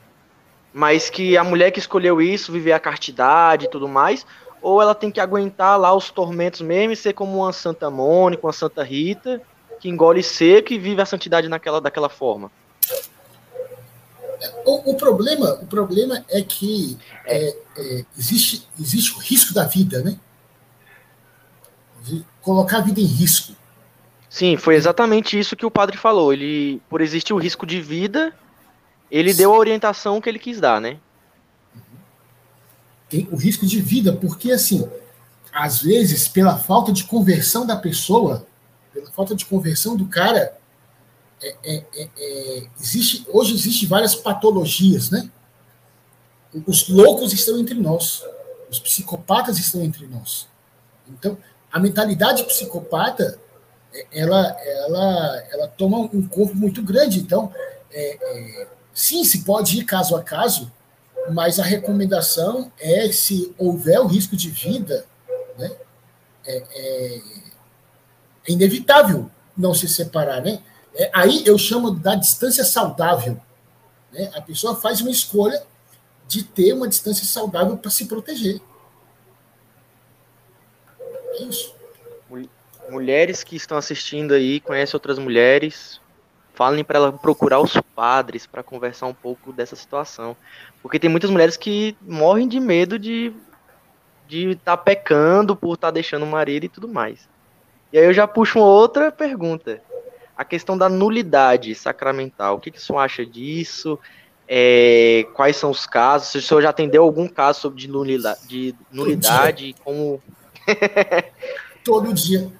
mas que a mulher que escolheu isso, viver a castidade e tudo mais, ou ela tem que aguentar lá os tormentos mesmo e ser como uma Santa Mônica, uma Santa Rita, que engole seco e vive a santidade naquela, daquela forma. O, o problema, o problema é que é, é, existe, existe o risco da vida, né? Colocar a vida em risco. Sim, foi exatamente isso que o padre falou. Ele, por existir o risco de vida, ele Sim. deu a orientação que ele quis dar, né? Tem o risco de vida, porque assim, às vezes, pela falta de conversão da pessoa, pela falta de conversão do cara, é, é, é, é existe, hoje existem várias patologias, né? Os loucos estão entre nós, os psicopatas estão entre nós. Então, a mentalidade psicopata ela, ela, ela toma um corpo muito grande. Então, é, é, sim, se pode ir caso a caso, mas a recomendação é, se houver o risco de vida, né, é, é, é inevitável não se separar. Né? É, aí eu chamo da distância saudável. Né? A pessoa faz uma escolha de ter uma distância saudável para se proteger. É isso mulheres que estão assistindo aí, conhecem outras mulheres, falem para ela procurar os padres para conversar um pouco dessa situação. Porque tem muitas mulheres que morrem de medo de de estar tá pecando por estar tá deixando o marido e tudo mais. E aí eu já puxo outra pergunta. A questão da nulidade sacramental. O que, que o senhor acha disso? É, quais são os casos? Se o senhor já atendeu algum caso sobre de nulidade, de nulidade como. Todo dia.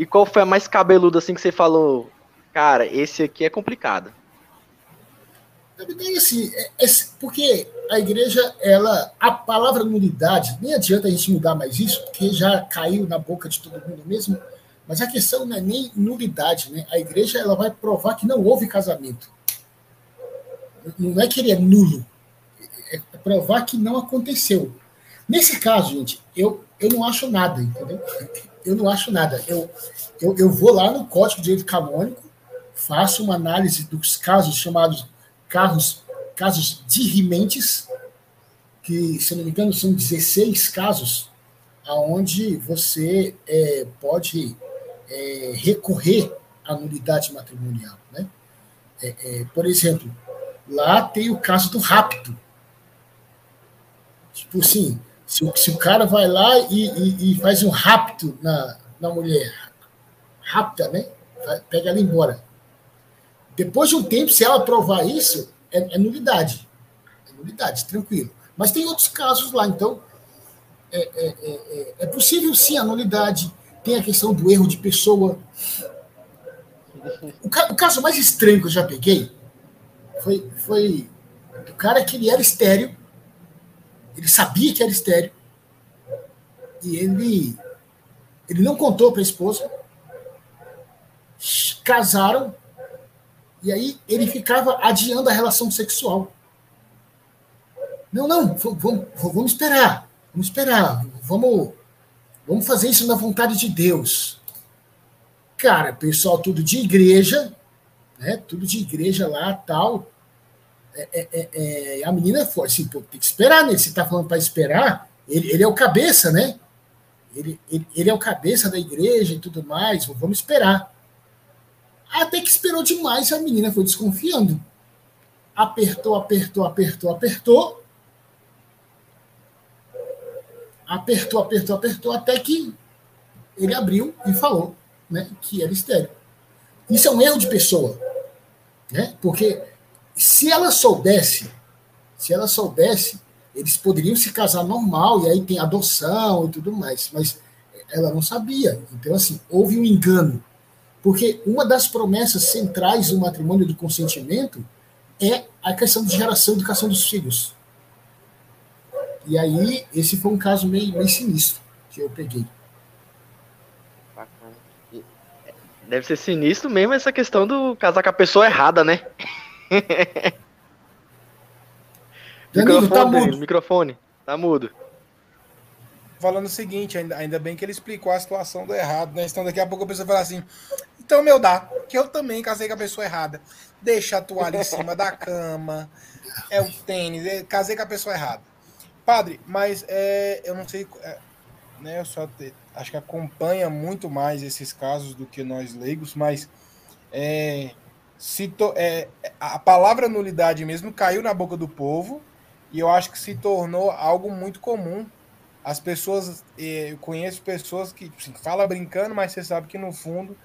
E qual foi a mais cabeluda assim que você falou? Cara, esse aqui é complicado. Assim, é, é, porque a igreja, ela, a palavra nulidade, nem adianta a gente mudar mais isso, porque já caiu na boca de todo mundo mesmo. Mas a questão não é nem nulidade, né? A igreja ela vai provar que não houve casamento. Não é que ele é nulo, é provar que não aconteceu. Nesse caso, gente, eu, eu não acho nada, entendeu? Eu não acho nada. Eu, eu, eu vou lá no Código de Direito Canônico, faço uma análise dos casos chamados carros, casos dirrimentes, que, se não me engano, são 16 casos, aonde você é, pode é, recorrer à nulidade matrimonial. Né? É, é, por exemplo, lá tem o caso do rapto. Tipo assim, se, se o cara vai lá e, e, e, faz um rapto na, na mulher, rapta, né? Pega ela embora. Depois de um tempo, se ela provar isso, é, é nulidade. É nulidade, tranquilo. Mas tem outros casos lá, então é, é, é, é possível sim a nulidade. Tem a questão do erro de pessoa. O, ca o caso mais estranho que eu já peguei foi, foi do cara que ele era estéreo, ele sabia que era estéreo, e ele, ele não contou para a esposa, casaram, e aí ele ficava adiando a relação sexual. Não, não, vamos, vamos esperar, vamos esperar, vamos, vamos fazer isso na vontade de Deus. Cara, pessoal tudo de igreja, né? Tudo de igreja lá, tal. É, é, é, é a menina foi assim, pô, tem que esperar, né? Você tá falando para esperar, ele, ele é o cabeça, né? Ele, ele, ele é o cabeça da igreja e tudo mais, vamos esperar. Até que esperou demais, a menina foi desconfiando. Apertou, apertou, apertou, apertou. Apertou, apertou, apertou, até que ele abriu e falou né, que era estéreo. Isso é um erro de pessoa. Né? Porque se ela soubesse, se ela soubesse, eles poderiam se casar normal, e aí tem adoção e tudo mais. Mas ela não sabia. Então, assim, houve um engano. Porque uma das promessas centrais do matrimônio do consentimento é a questão de geração e educação dos filhos. E aí, esse foi um caso meio, meio sinistro que eu peguei. Deve ser sinistro mesmo essa questão do casar com a pessoa errada, né? Danilo, microfone, tá mudo. microfone, tá mudo falando o seguinte, ainda, ainda bem que ele explicou a situação do errado, né? Então daqui a pouco a pessoa fala assim, então meu dá, que eu também casei com a pessoa errada. Deixa a toalha em cima da cama, é o tênis, é, casei com a pessoa errada. Padre, mas é, eu não sei, é, né? Eu só te, acho que acompanha muito mais esses casos do que nós leigos, mas é, to, é, a palavra nulidade mesmo caiu na boca do povo e eu acho que se tornou algo muito comum as pessoas, eh, eu conheço pessoas que assim, fala brincando, mas você sabe que no fundo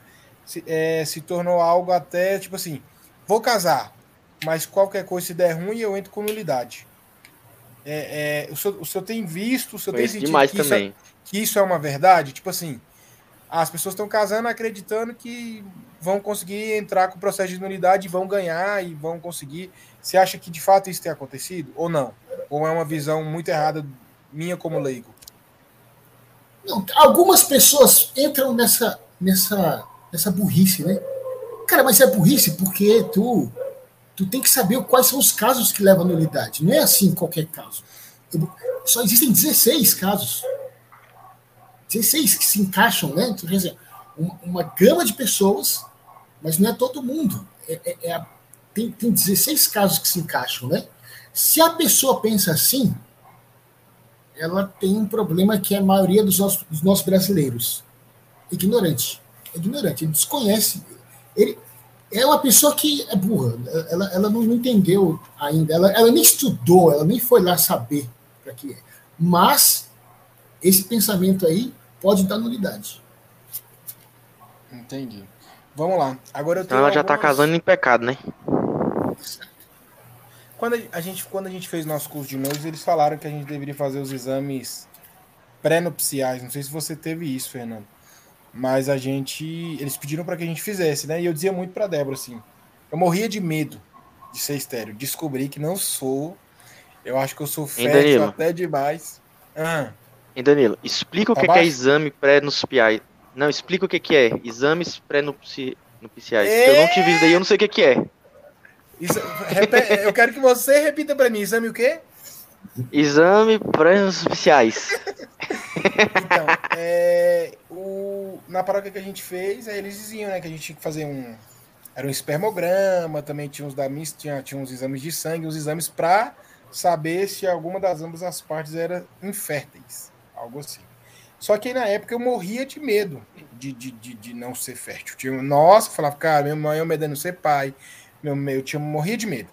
se, é, se tornou algo até tipo assim: vou casar, mas qualquer coisa se der ruim eu entro com nulidade. É, é, o, senhor, o senhor tem visto, o senhor tem sentido que isso, é, que isso é uma verdade? Tipo assim, as pessoas estão casando acreditando que vão conseguir entrar com o processo de nulidade e vão ganhar e vão conseguir. Você acha que de fato isso tem acontecido ou não? Ou é uma visão muito errada minha como leigo? Não, algumas pessoas entram nessa, nessa, nessa burrice, né? Cara, mas é burrice porque tu, tu tem que saber quais são os casos que levam à nulidade. Não é assim qualquer caso. Só existem 16 casos. 16 que se encaixam, né? Então, quer dizer, uma, uma gama de pessoas, mas não é todo mundo. É, é, é, tem, tem 16 casos que se encaixam, né? Se a pessoa pensa assim, ela tem um problema que é a maioria dos nossos, dos nossos brasileiros. Ignorante. Ignorante. Ele desconhece. Ele é uma pessoa que é burra. Ela, ela não, entendeu ainda. Ela, ela nem estudou, ela nem foi lá saber para que é. Mas esse pensamento aí pode dar nulidade. Entendi. Vamos lá. Agora eu tenho ela já está casando em pecado, né? Quando a gente, quando a gente fez nosso curso de noivos, eles falaram que a gente deveria fazer os exames pré-nupciais. Não sei se você teve isso, Fernando. Mas a gente. Eles pediram para que a gente fizesse, né? E eu dizia muito para Débora assim. Eu morria de medo de ser estéreo. Descobri que não sou. Eu acho que eu sou fértil até demais. Ah. E Danilo, explica o tá que, que, é exame pré-nupciais. Não, explica o que, que é. Exames pré-nupciais. Eu não tive isso daí, eu não sei o que, que é. Isso, eu quero que você repita para mim. Exame o quê? Exame oficiais. então, é, o, na paróquia que a gente fez, eles diziam né, que a gente tinha que fazer um. Era um espermograma, também tinha uns da tinha, tinha uns exames de sangue, uns exames para saber se alguma das ambas as partes era inférteis. Algo assim. Só que na época eu morria de medo de, de, de, de não ser fértil. Tinha, nossa, falava, cara, minha mãe eu me dando ser pai meu, meu tinha morria de medo.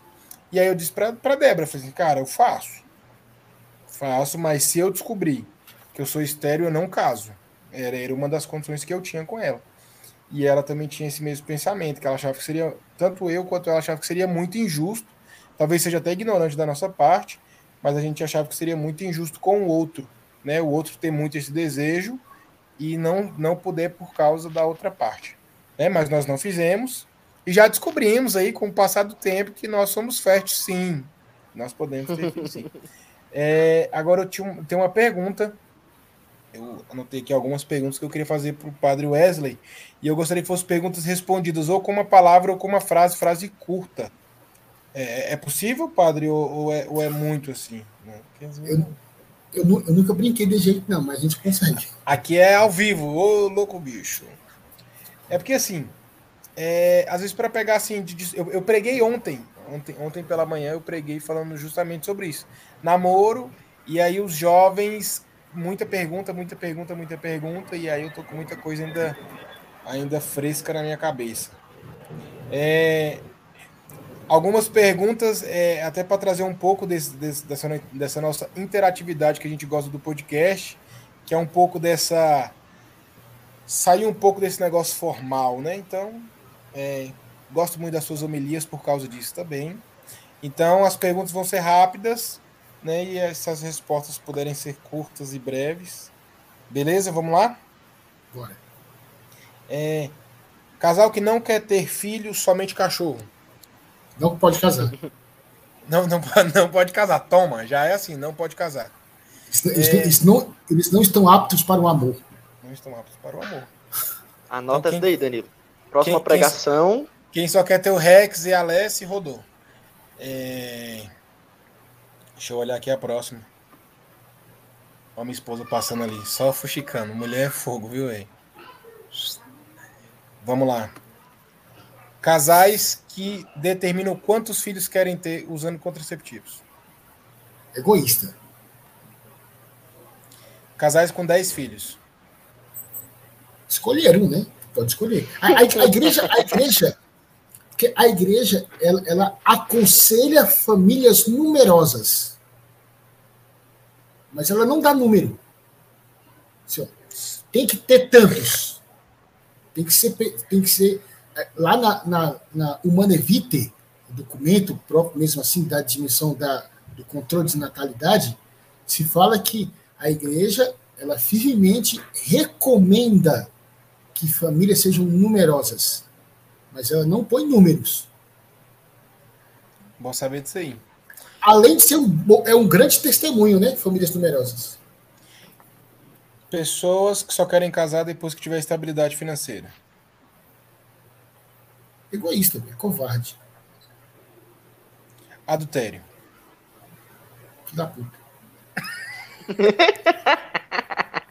E aí eu disse pra, pra Débora, falei assim, cara, eu faço. Faço, mas se eu descobrir que eu sou estéreo, eu não caso. Era, era uma das condições que eu tinha com ela. e ela também tinha esse mesmo pensamento, que ela achava que seria, tanto eu quanto ela achava que seria muito injusto, talvez seja até ignorante da nossa parte, mas a gente achava que seria muito injusto com o outro, né? O outro ter muito esse desejo e não não poder por causa da outra parte, né? Mas nós não fizemos e já descobrimos aí com o passar do tempo que nós somos férteis, sim, nós podemos ter filho, sim. É, agora eu tinha, tenho uma pergunta eu anotei aqui algumas perguntas que eu queria fazer para o padre Wesley. E eu gostaria que fossem perguntas respondidas ou com uma palavra ou com uma frase, frase curta. É, é possível, padre, ou, ou, é, ou é muito assim? Né? Eu, eu, eu, nunca brinquei de jeito, não, mas a gente consegue. Aqui é ao vivo, ô louco bicho. É porque assim, é, às vezes para pegar assim, de, eu, eu preguei ontem, ontem, ontem pela manhã eu preguei falando justamente sobre isso. Namoro, e aí os jovens muita pergunta, muita pergunta, muita pergunta, e aí eu tô com muita coisa ainda, ainda fresca na minha cabeça. É, algumas perguntas, é, até para trazer um pouco desse, desse, dessa, dessa nossa interatividade que a gente gosta do podcast, que é um pouco dessa. sair um pouco desse negócio formal, né? Então, é, gosto muito das suas homilias por causa disso também. Então, as perguntas vão ser rápidas né? E essas respostas puderem ser curtas e breves. Beleza? Vamos lá? Bora. É, casal que não quer ter filho, somente cachorro. Não pode casar. Não, não, não pode casar. Toma, já é assim, não pode casar. Eles, é... eles, não, eles não estão aptos para o amor. Não estão aptos para o amor. Anota então, quem, daí, Danilo. Próxima quem, pregação. Quem, quem, só quer ter o Rex e a Alessi rodou. É... Deixa eu olhar aqui a próxima. Olha minha esposa passando ali, só fuxicando. Mulher é fogo, viu, aí? Vamos lá. Casais que determinam quantos filhos querem ter usando contraceptivos. Egoísta. Casais com 10 filhos. Escolheram, né? Pode escolher. A, a, a igreja, a igreja, porque a igreja, ela, ela aconselha famílias numerosas mas ela não dá número. Assim, tem que ter tantos. Tem que ser, tem que ser lá na, na, na Humanevite, o documento próprio mesmo assim da dimensão da, do controle de natalidade, se fala que a igreja ela firmemente recomenda que famílias sejam numerosas, mas ela não põe números. Bom saber disso aí além de ser um, é um grande testemunho, né? Famílias numerosas. Pessoas que só querem casar depois que tiver estabilidade financeira. Egoísta, é covarde. Adultério. Filho da puta.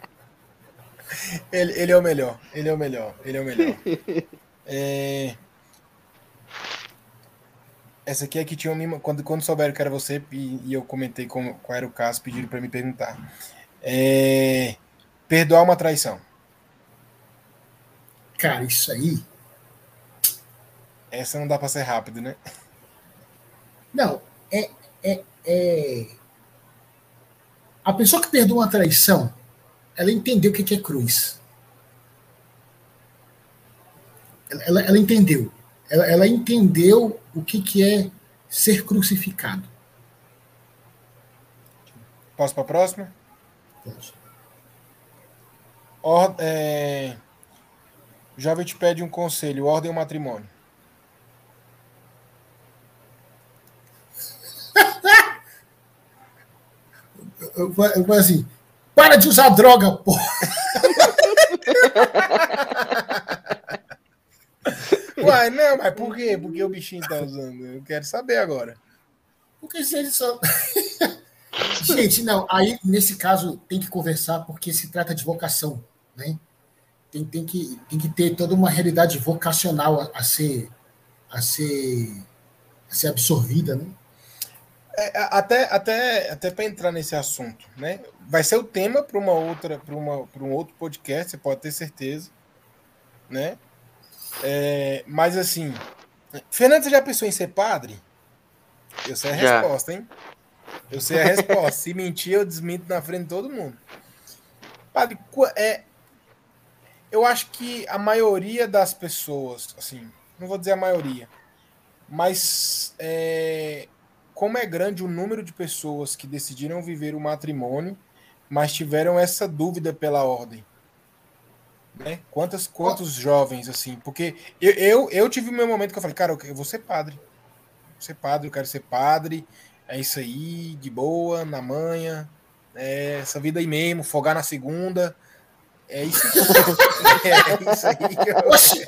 ele, ele é o melhor. Ele é o melhor. Ele é o melhor. É... Essa aqui é que tinha uma. Quando, quando souberam que era você e, e eu comentei como, qual era o caso, pediram para me perguntar. É, perdoar uma traição. Cara, isso aí. Essa não dá para ser rápido, né? Não, é, é, é. A pessoa que perdoa uma traição, ela entendeu o que é cruz. Ela, ela, ela entendeu ela, ela entendeu o que, que é ser crucificado. Posso para a próxima? Pode. Or, é... Jovem te pede um conselho, ordem ou matrimônio? Eu, eu assim, para de usar droga, pô! Uai, não, mas por quê? Porque o bichinho tá usando? Eu quero saber agora. Porque se ele só. Gente, não, aí nesse caso tem que conversar porque se trata de vocação, né? Tem, tem, que, tem que ter toda uma realidade vocacional a, a ser a ser a ser absorvida, né? É, até até até para entrar nesse assunto, né? Vai ser o tema para uma outra para uma para um outro podcast, você pode ter certeza, né? É, mas assim, Fernando, você já pensou em ser padre? Eu sei a já. resposta, hein? Eu sei a resposta. Se mentir, eu desminto na frente de todo mundo. Padre, é, eu acho que a maioria das pessoas, assim, não vou dizer a maioria, mas é, como é grande o número de pessoas que decidiram viver o matrimônio, mas tiveram essa dúvida pela ordem. Né? Quantas, quantos jovens, assim, porque eu, eu, eu tive o meu momento que eu falei, cara, eu vou ser padre. Vou ser padre, eu quero ser padre, é isso aí, de boa, na manhã, é essa vida aí mesmo, folgar na segunda. É isso, é isso aí. Oxe,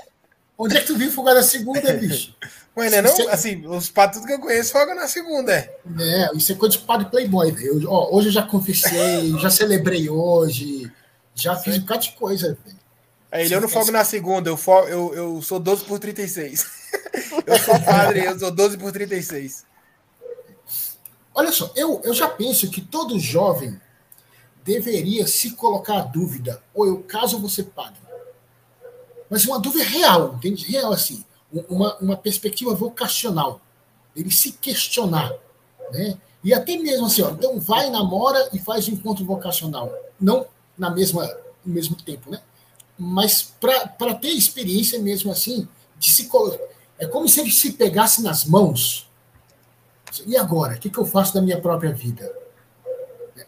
onde é que tu viu folgar na segunda, bicho? Ué, né, não? Assim, os padres que eu conheço folgam na segunda, é. É, isso é coisa de padre playboy, velho. Hoje eu já confessei, já celebrei hoje, já fiz um bocado de coisa, velho. É, ele eu não folgo na segunda, eu, folgo, eu, eu sou 12 por 36. eu sou padre, eu sou 12 por 36. Olha só, eu, eu já penso que todo jovem deveria se colocar a dúvida, ou eu caso ser padre. Mas uma dúvida real, entende? Real assim, uma, uma perspectiva vocacional. Ele se questionar, né? E até mesmo assim, ó, então vai, namora e faz o um encontro vocacional. Não na mesma, no mesmo tempo, né? Mas para ter experiência mesmo assim, de se é como se ele se pegasse nas mãos e agora? O que, que eu faço da minha própria vida?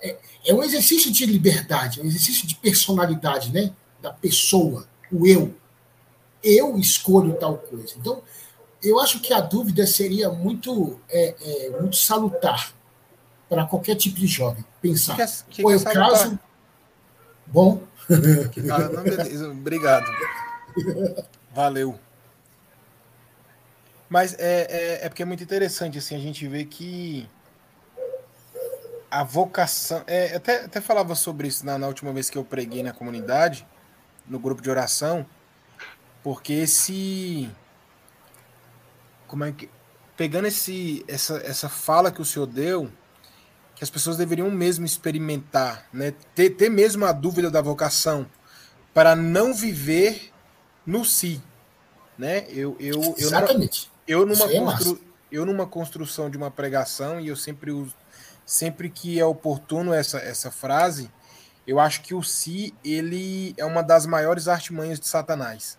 É, é um exercício de liberdade, é um exercício de personalidade, né? Da pessoa, o eu. Eu escolho tal coisa. Então, eu acho que a dúvida seria muito, é, é, muito salutar para qualquer tipo de jovem pensar. Que, que, Pô, eu que caso. Bom. não, beleza. Obrigado. Valeu. Mas é, é, é, porque é muito interessante assim, a gente vê que a vocação. É, até, até falava sobre isso na, na última vez que eu preguei na comunidade, no grupo de oração, porque esse. Como é que. Pegando esse, essa, essa fala que o senhor deu, que as pessoas deveriam mesmo experimentar, né? ter, ter mesmo a dúvida da vocação, para não viver no si. Né? Eu, eu, eu, Exatamente. Eu numa, é constru... eu numa construção de uma pregação, e eu sempre uso, sempre que é oportuno essa, essa frase, eu acho que o si, ele é uma das maiores artimanhas de Satanás.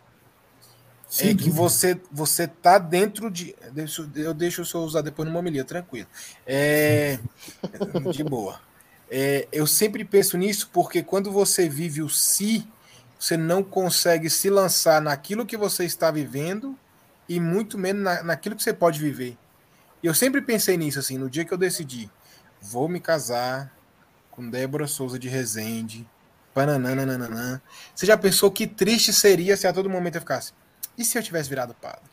Sim, é que você você tá dentro de. Eu deixo o senhor usar depois numa homilia, tranquilo. É, de boa. É, eu sempre penso nisso porque quando você vive o si, você não consegue se lançar naquilo que você está vivendo e muito menos na, naquilo que você pode viver. E eu sempre pensei nisso, assim, no dia que eu decidi, vou me casar com Débora Souza de Resende, pananana, Você já pensou que triste seria se a todo momento eu ficasse, e se eu tivesse virado padre?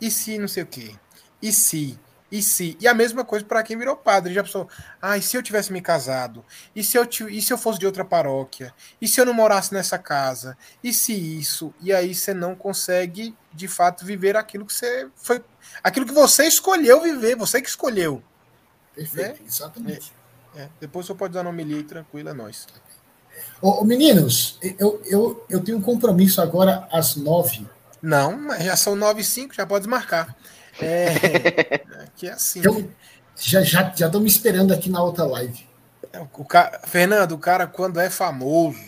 E se não sei o quê? E se? E se? E a mesma coisa para quem virou padre. Já pensou, ah, e se eu tivesse me casado? E se eu, e se eu fosse de outra paróquia? E se eu não morasse nessa casa? E se isso? E aí você não consegue, de fato, viver aquilo que você foi. Aquilo que você escolheu viver, você que escolheu. Perfeito, né? exatamente. É, é. Depois você pode dar nome ali tranquilo, é nós. Ô, meninos, eu, eu, eu tenho um compromisso agora às nove. Não, já são nove e cinco, já pode marcar. É, que é assim. Eu já já já me esperando aqui na outra live. É, o cara, Fernando, o cara quando é famoso,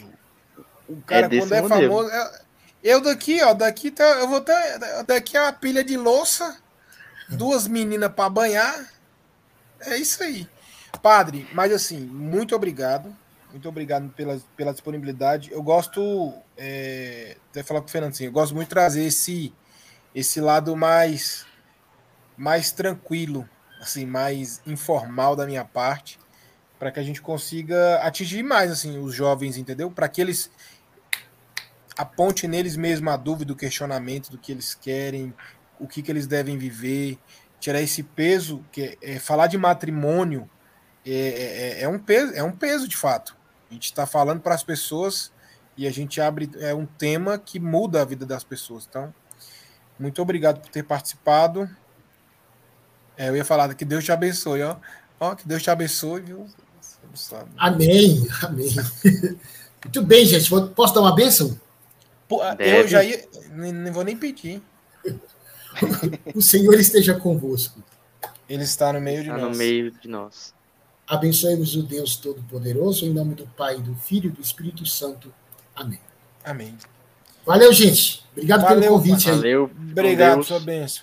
o cara é quando é modelo. famoso, é, eu daqui, ó, daqui tá, eu vou ter daqui é uma pilha de louça, duas meninas para banhar. É isso aí. Padre, mas assim, muito obrigado. Muito obrigado pela, pela disponibilidade. Eu gosto, é, até falar com o Fernando assim, eu gosto muito de trazer esse, esse lado mais mais tranquilo, assim, mais informal da minha parte, para que a gente consiga atingir mais assim os jovens, entendeu? Para que eles aponte neles mesmo a dúvida, o questionamento do que eles querem, o que, que eles devem viver, tirar esse peso que é, é falar de matrimônio é, é, é, é, um peso, é um peso de fato. A gente está falando para as pessoas e a gente abre é um tema que muda a vida das pessoas. Então, muito obrigado por ter participado. É, eu ia falar que Deus te abençoe, ó. Ó, que Deus te abençoe, viu? Amém, amém. Muito bem, gente. Posso dar uma bênção? eu já ia. Não vou nem pedir. o Senhor esteja convosco. Ele está no meio de está nós. no meio de nós. Abençoe-vos o Deus Todo-Poderoso, em nome do Pai, do Filho e do Espírito Santo. Amém. Amém. Valeu, gente. Obrigado Valeu, pelo convite aí. Valeu. Obrigado, sua bênção.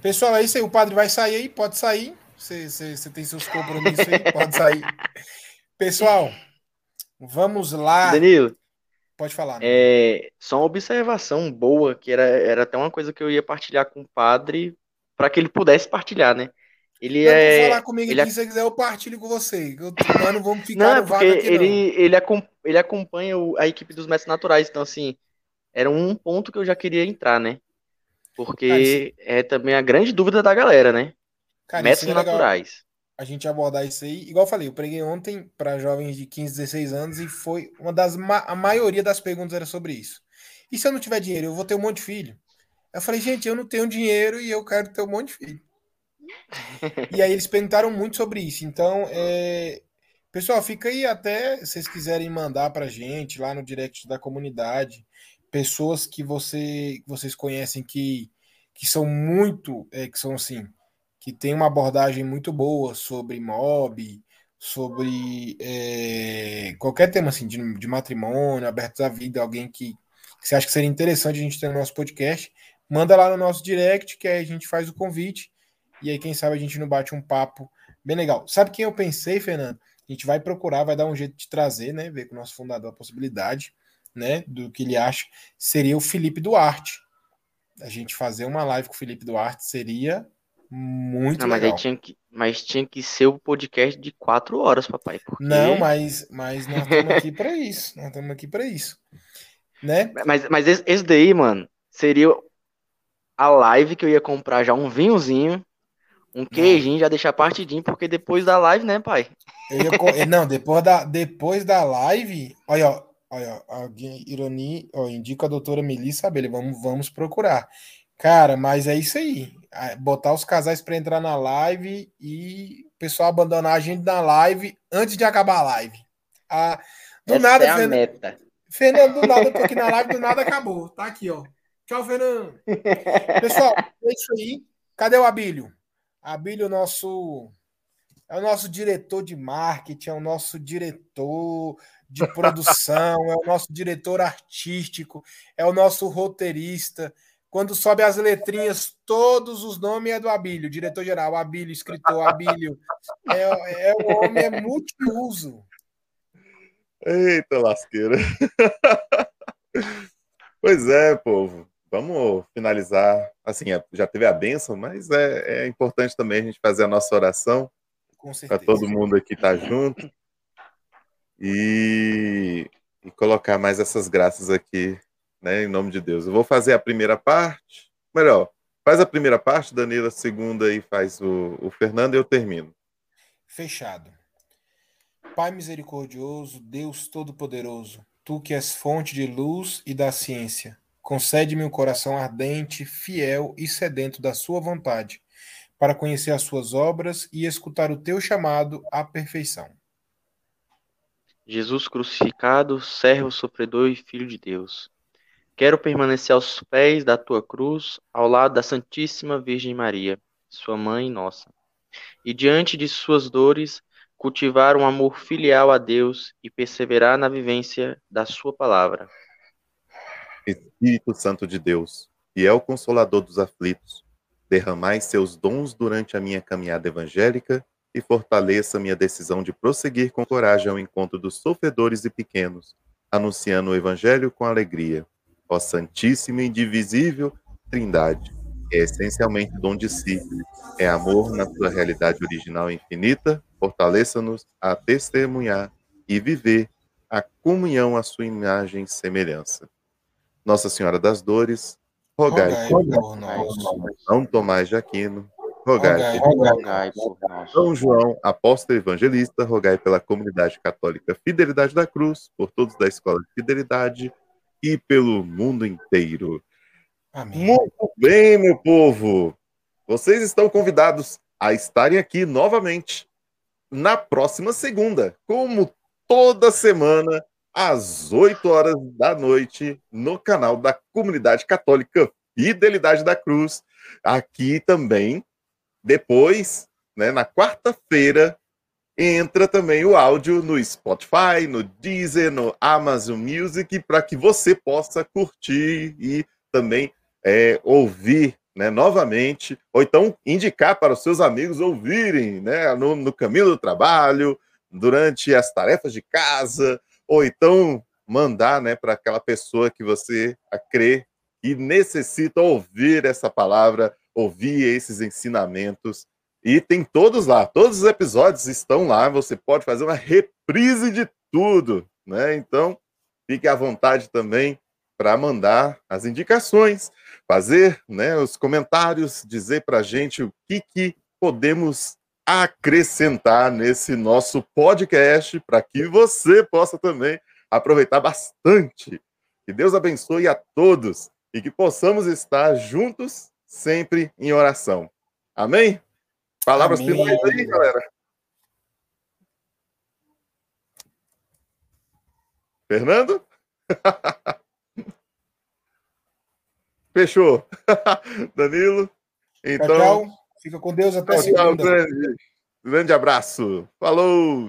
Pessoal, é isso aí. O padre vai sair aí, pode sair. Você, você, você tem seus compromissos aí, pode sair. Pessoal, vamos lá. Danilo. Pode falar. É, só uma observação boa, que era, era até uma coisa que eu ia partilhar com o padre, para que ele pudesse partilhar, né? Ele não, é. falar comigo ele aqui, é... se você quiser, eu partilho com você. Eu, não vamos ficar não, é porque aqui, ele, não. Ele, ele acompanha a equipe dos mestres naturais, então, assim, era um ponto que eu já queria entrar, né? Porque é também a grande dúvida da galera, né? Cara, Métodos naturais. A gente abordar isso aí. Igual eu falei, eu preguei ontem para jovens de 15, 16 anos e foi uma das. Ma a maioria das perguntas era sobre isso. E se eu não tiver dinheiro, eu vou ter um monte de filho? Eu falei, gente, eu não tenho dinheiro e eu quero ter um monte de filho. e aí eles perguntaram muito sobre isso. Então, é... pessoal, fica aí até se vocês quiserem mandar para gente lá no direct da comunidade pessoas que você, vocês conhecem que, que são muito, é, que são assim, que tem uma abordagem muito boa sobre mob, sobre é, qualquer tema assim, de, de matrimônio, aberto à vida, alguém que, que você acha que seria interessante a gente ter no nosso podcast, manda lá no nosso direct, que aí a gente faz o convite, e aí quem sabe a gente não bate um papo bem legal. Sabe quem eu pensei, Fernando? A gente vai procurar, vai dar um jeito de trazer, né? Ver com o nosso fundador a possibilidade né, do que ele acha, seria o Felipe Duarte. A gente fazer uma live com o Felipe Duarte seria muito Não, mas legal. tinha que, mas tinha que ser o podcast de quatro horas, papai. Porque... Não, mas, mas nós estamos aqui para isso. Nós estamos aqui para isso. Né? Mas, mas esse, esse daí, mano, seria a live que eu ia comprar já um vinhozinho, um queijinho, já deixar partidinho, porque depois da live, né, pai? Ia, não, depois da, depois da live, olha, ó, Olha, alguém, ironia, ó, indica a doutora Melissa Abelha, vamos, vamos procurar. Cara, mas é isso aí. Botar os casais para entrar na live e o pessoal abandonar a gente na live antes de acabar a live. Ah, do Essa nada, é Fernando, meta. Fernando, do nada, eu tô aqui na live, do nada acabou. Tá aqui, ó. Tchau, Fernando. Pessoal, é isso aí. Cadê o Abílio? Abílio, nosso. É o nosso diretor de marketing, é o nosso diretor de produção, é o nosso diretor artístico, é o nosso roteirista. Quando sobe as letrinhas, todos os nomes é do Abílio, diretor-geral, Abílio, escritor, Abílio. É, é o homem é multiuso. Eita lasqueira. pois é, povo. Vamos finalizar. Assim, é, já teve a bênção, mas é, é importante também a gente fazer a nossa oração. Para todo mundo aqui estar tá junto e, e colocar mais essas graças aqui, né, em nome de Deus. Eu vou fazer a primeira parte, melhor, faz a primeira parte, Danila, a segunda e faz o, o Fernando e eu termino. Fechado. Pai misericordioso, Deus todo-poderoso, tu que és fonte de luz e da ciência, concede-me um coração ardente, fiel e sedento da sua vontade, para conhecer as suas obras e escutar o teu chamado à perfeição. Jesus crucificado, servo sofredor e filho de Deus. Quero permanecer aos pés da tua cruz, ao lado da Santíssima Virgem Maria, sua mãe nossa. E diante de suas dores, cultivar um amor filial a Deus e perseverar na vivência da sua palavra. Espírito Santo de Deus, fiel consolador dos aflitos, derramai seus dons durante a minha caminhada evangélica e fortaleça minha decisão de prosseguir com coragem ao encontro dos sofredores e pequenos, anunciando o Evangelho com alegria. Ó Santíssima e Indivisível Trindade, é essencialmente dom de si, é amor na sua realidade original e infinita, fortaleça-nos a testemunhar e viver a comunhão à sua imagem e semelhança. Nossa Senhora das Dores, rogai, por nós. São Tomás de Aquino, rogai, rogai, por nós. São João, apóstolo evangelista, rogai pela comunidade católica Fidelidade da Cruz, por todos da Escola de Fidelidade e pelo mundo inteiro. Amém. Muito bem, meu povo. Vocês estão convidados a estarem aqui novamente na próxima segunda, como toda semana, às 8 horas da noite, no canal da Comunidade Católica Fidelidade da Cruz. Aqui também depois, né, na quarta-feira, entra também o áudio no Spotify, no Deezer, no Amazon Music, para que você possa curtir e também é, ouvir né, novamente, ou então indicar para os seus amigos ouvirem né, no, no caminho do trabalho, durante as tarefas de casa, ou então mandar né, para aquela pessoa que você crê e necessita ouvir essa palavra, ouvir esses ensinamentos. E tem todos lá, todos os episódios estão lá, você pode fazer uma reprise de tudo, né? Então, fique à vontade também para mandar as indicações, fazer né, os comentários, dizer para a gente o que, que podemos acrescentar nesse nosso podcast para que você possa também aproveitar bastante. Que Deus abençoe a todos e que possamos estar juntos sempre em oração. Amém? Palavras Amém. finais aí, galera. Fernando? Fechou. Danilo? Então. Tchau, Fica com Deus até tchau, segunda. Tchau, grande, grande abraço. Falou!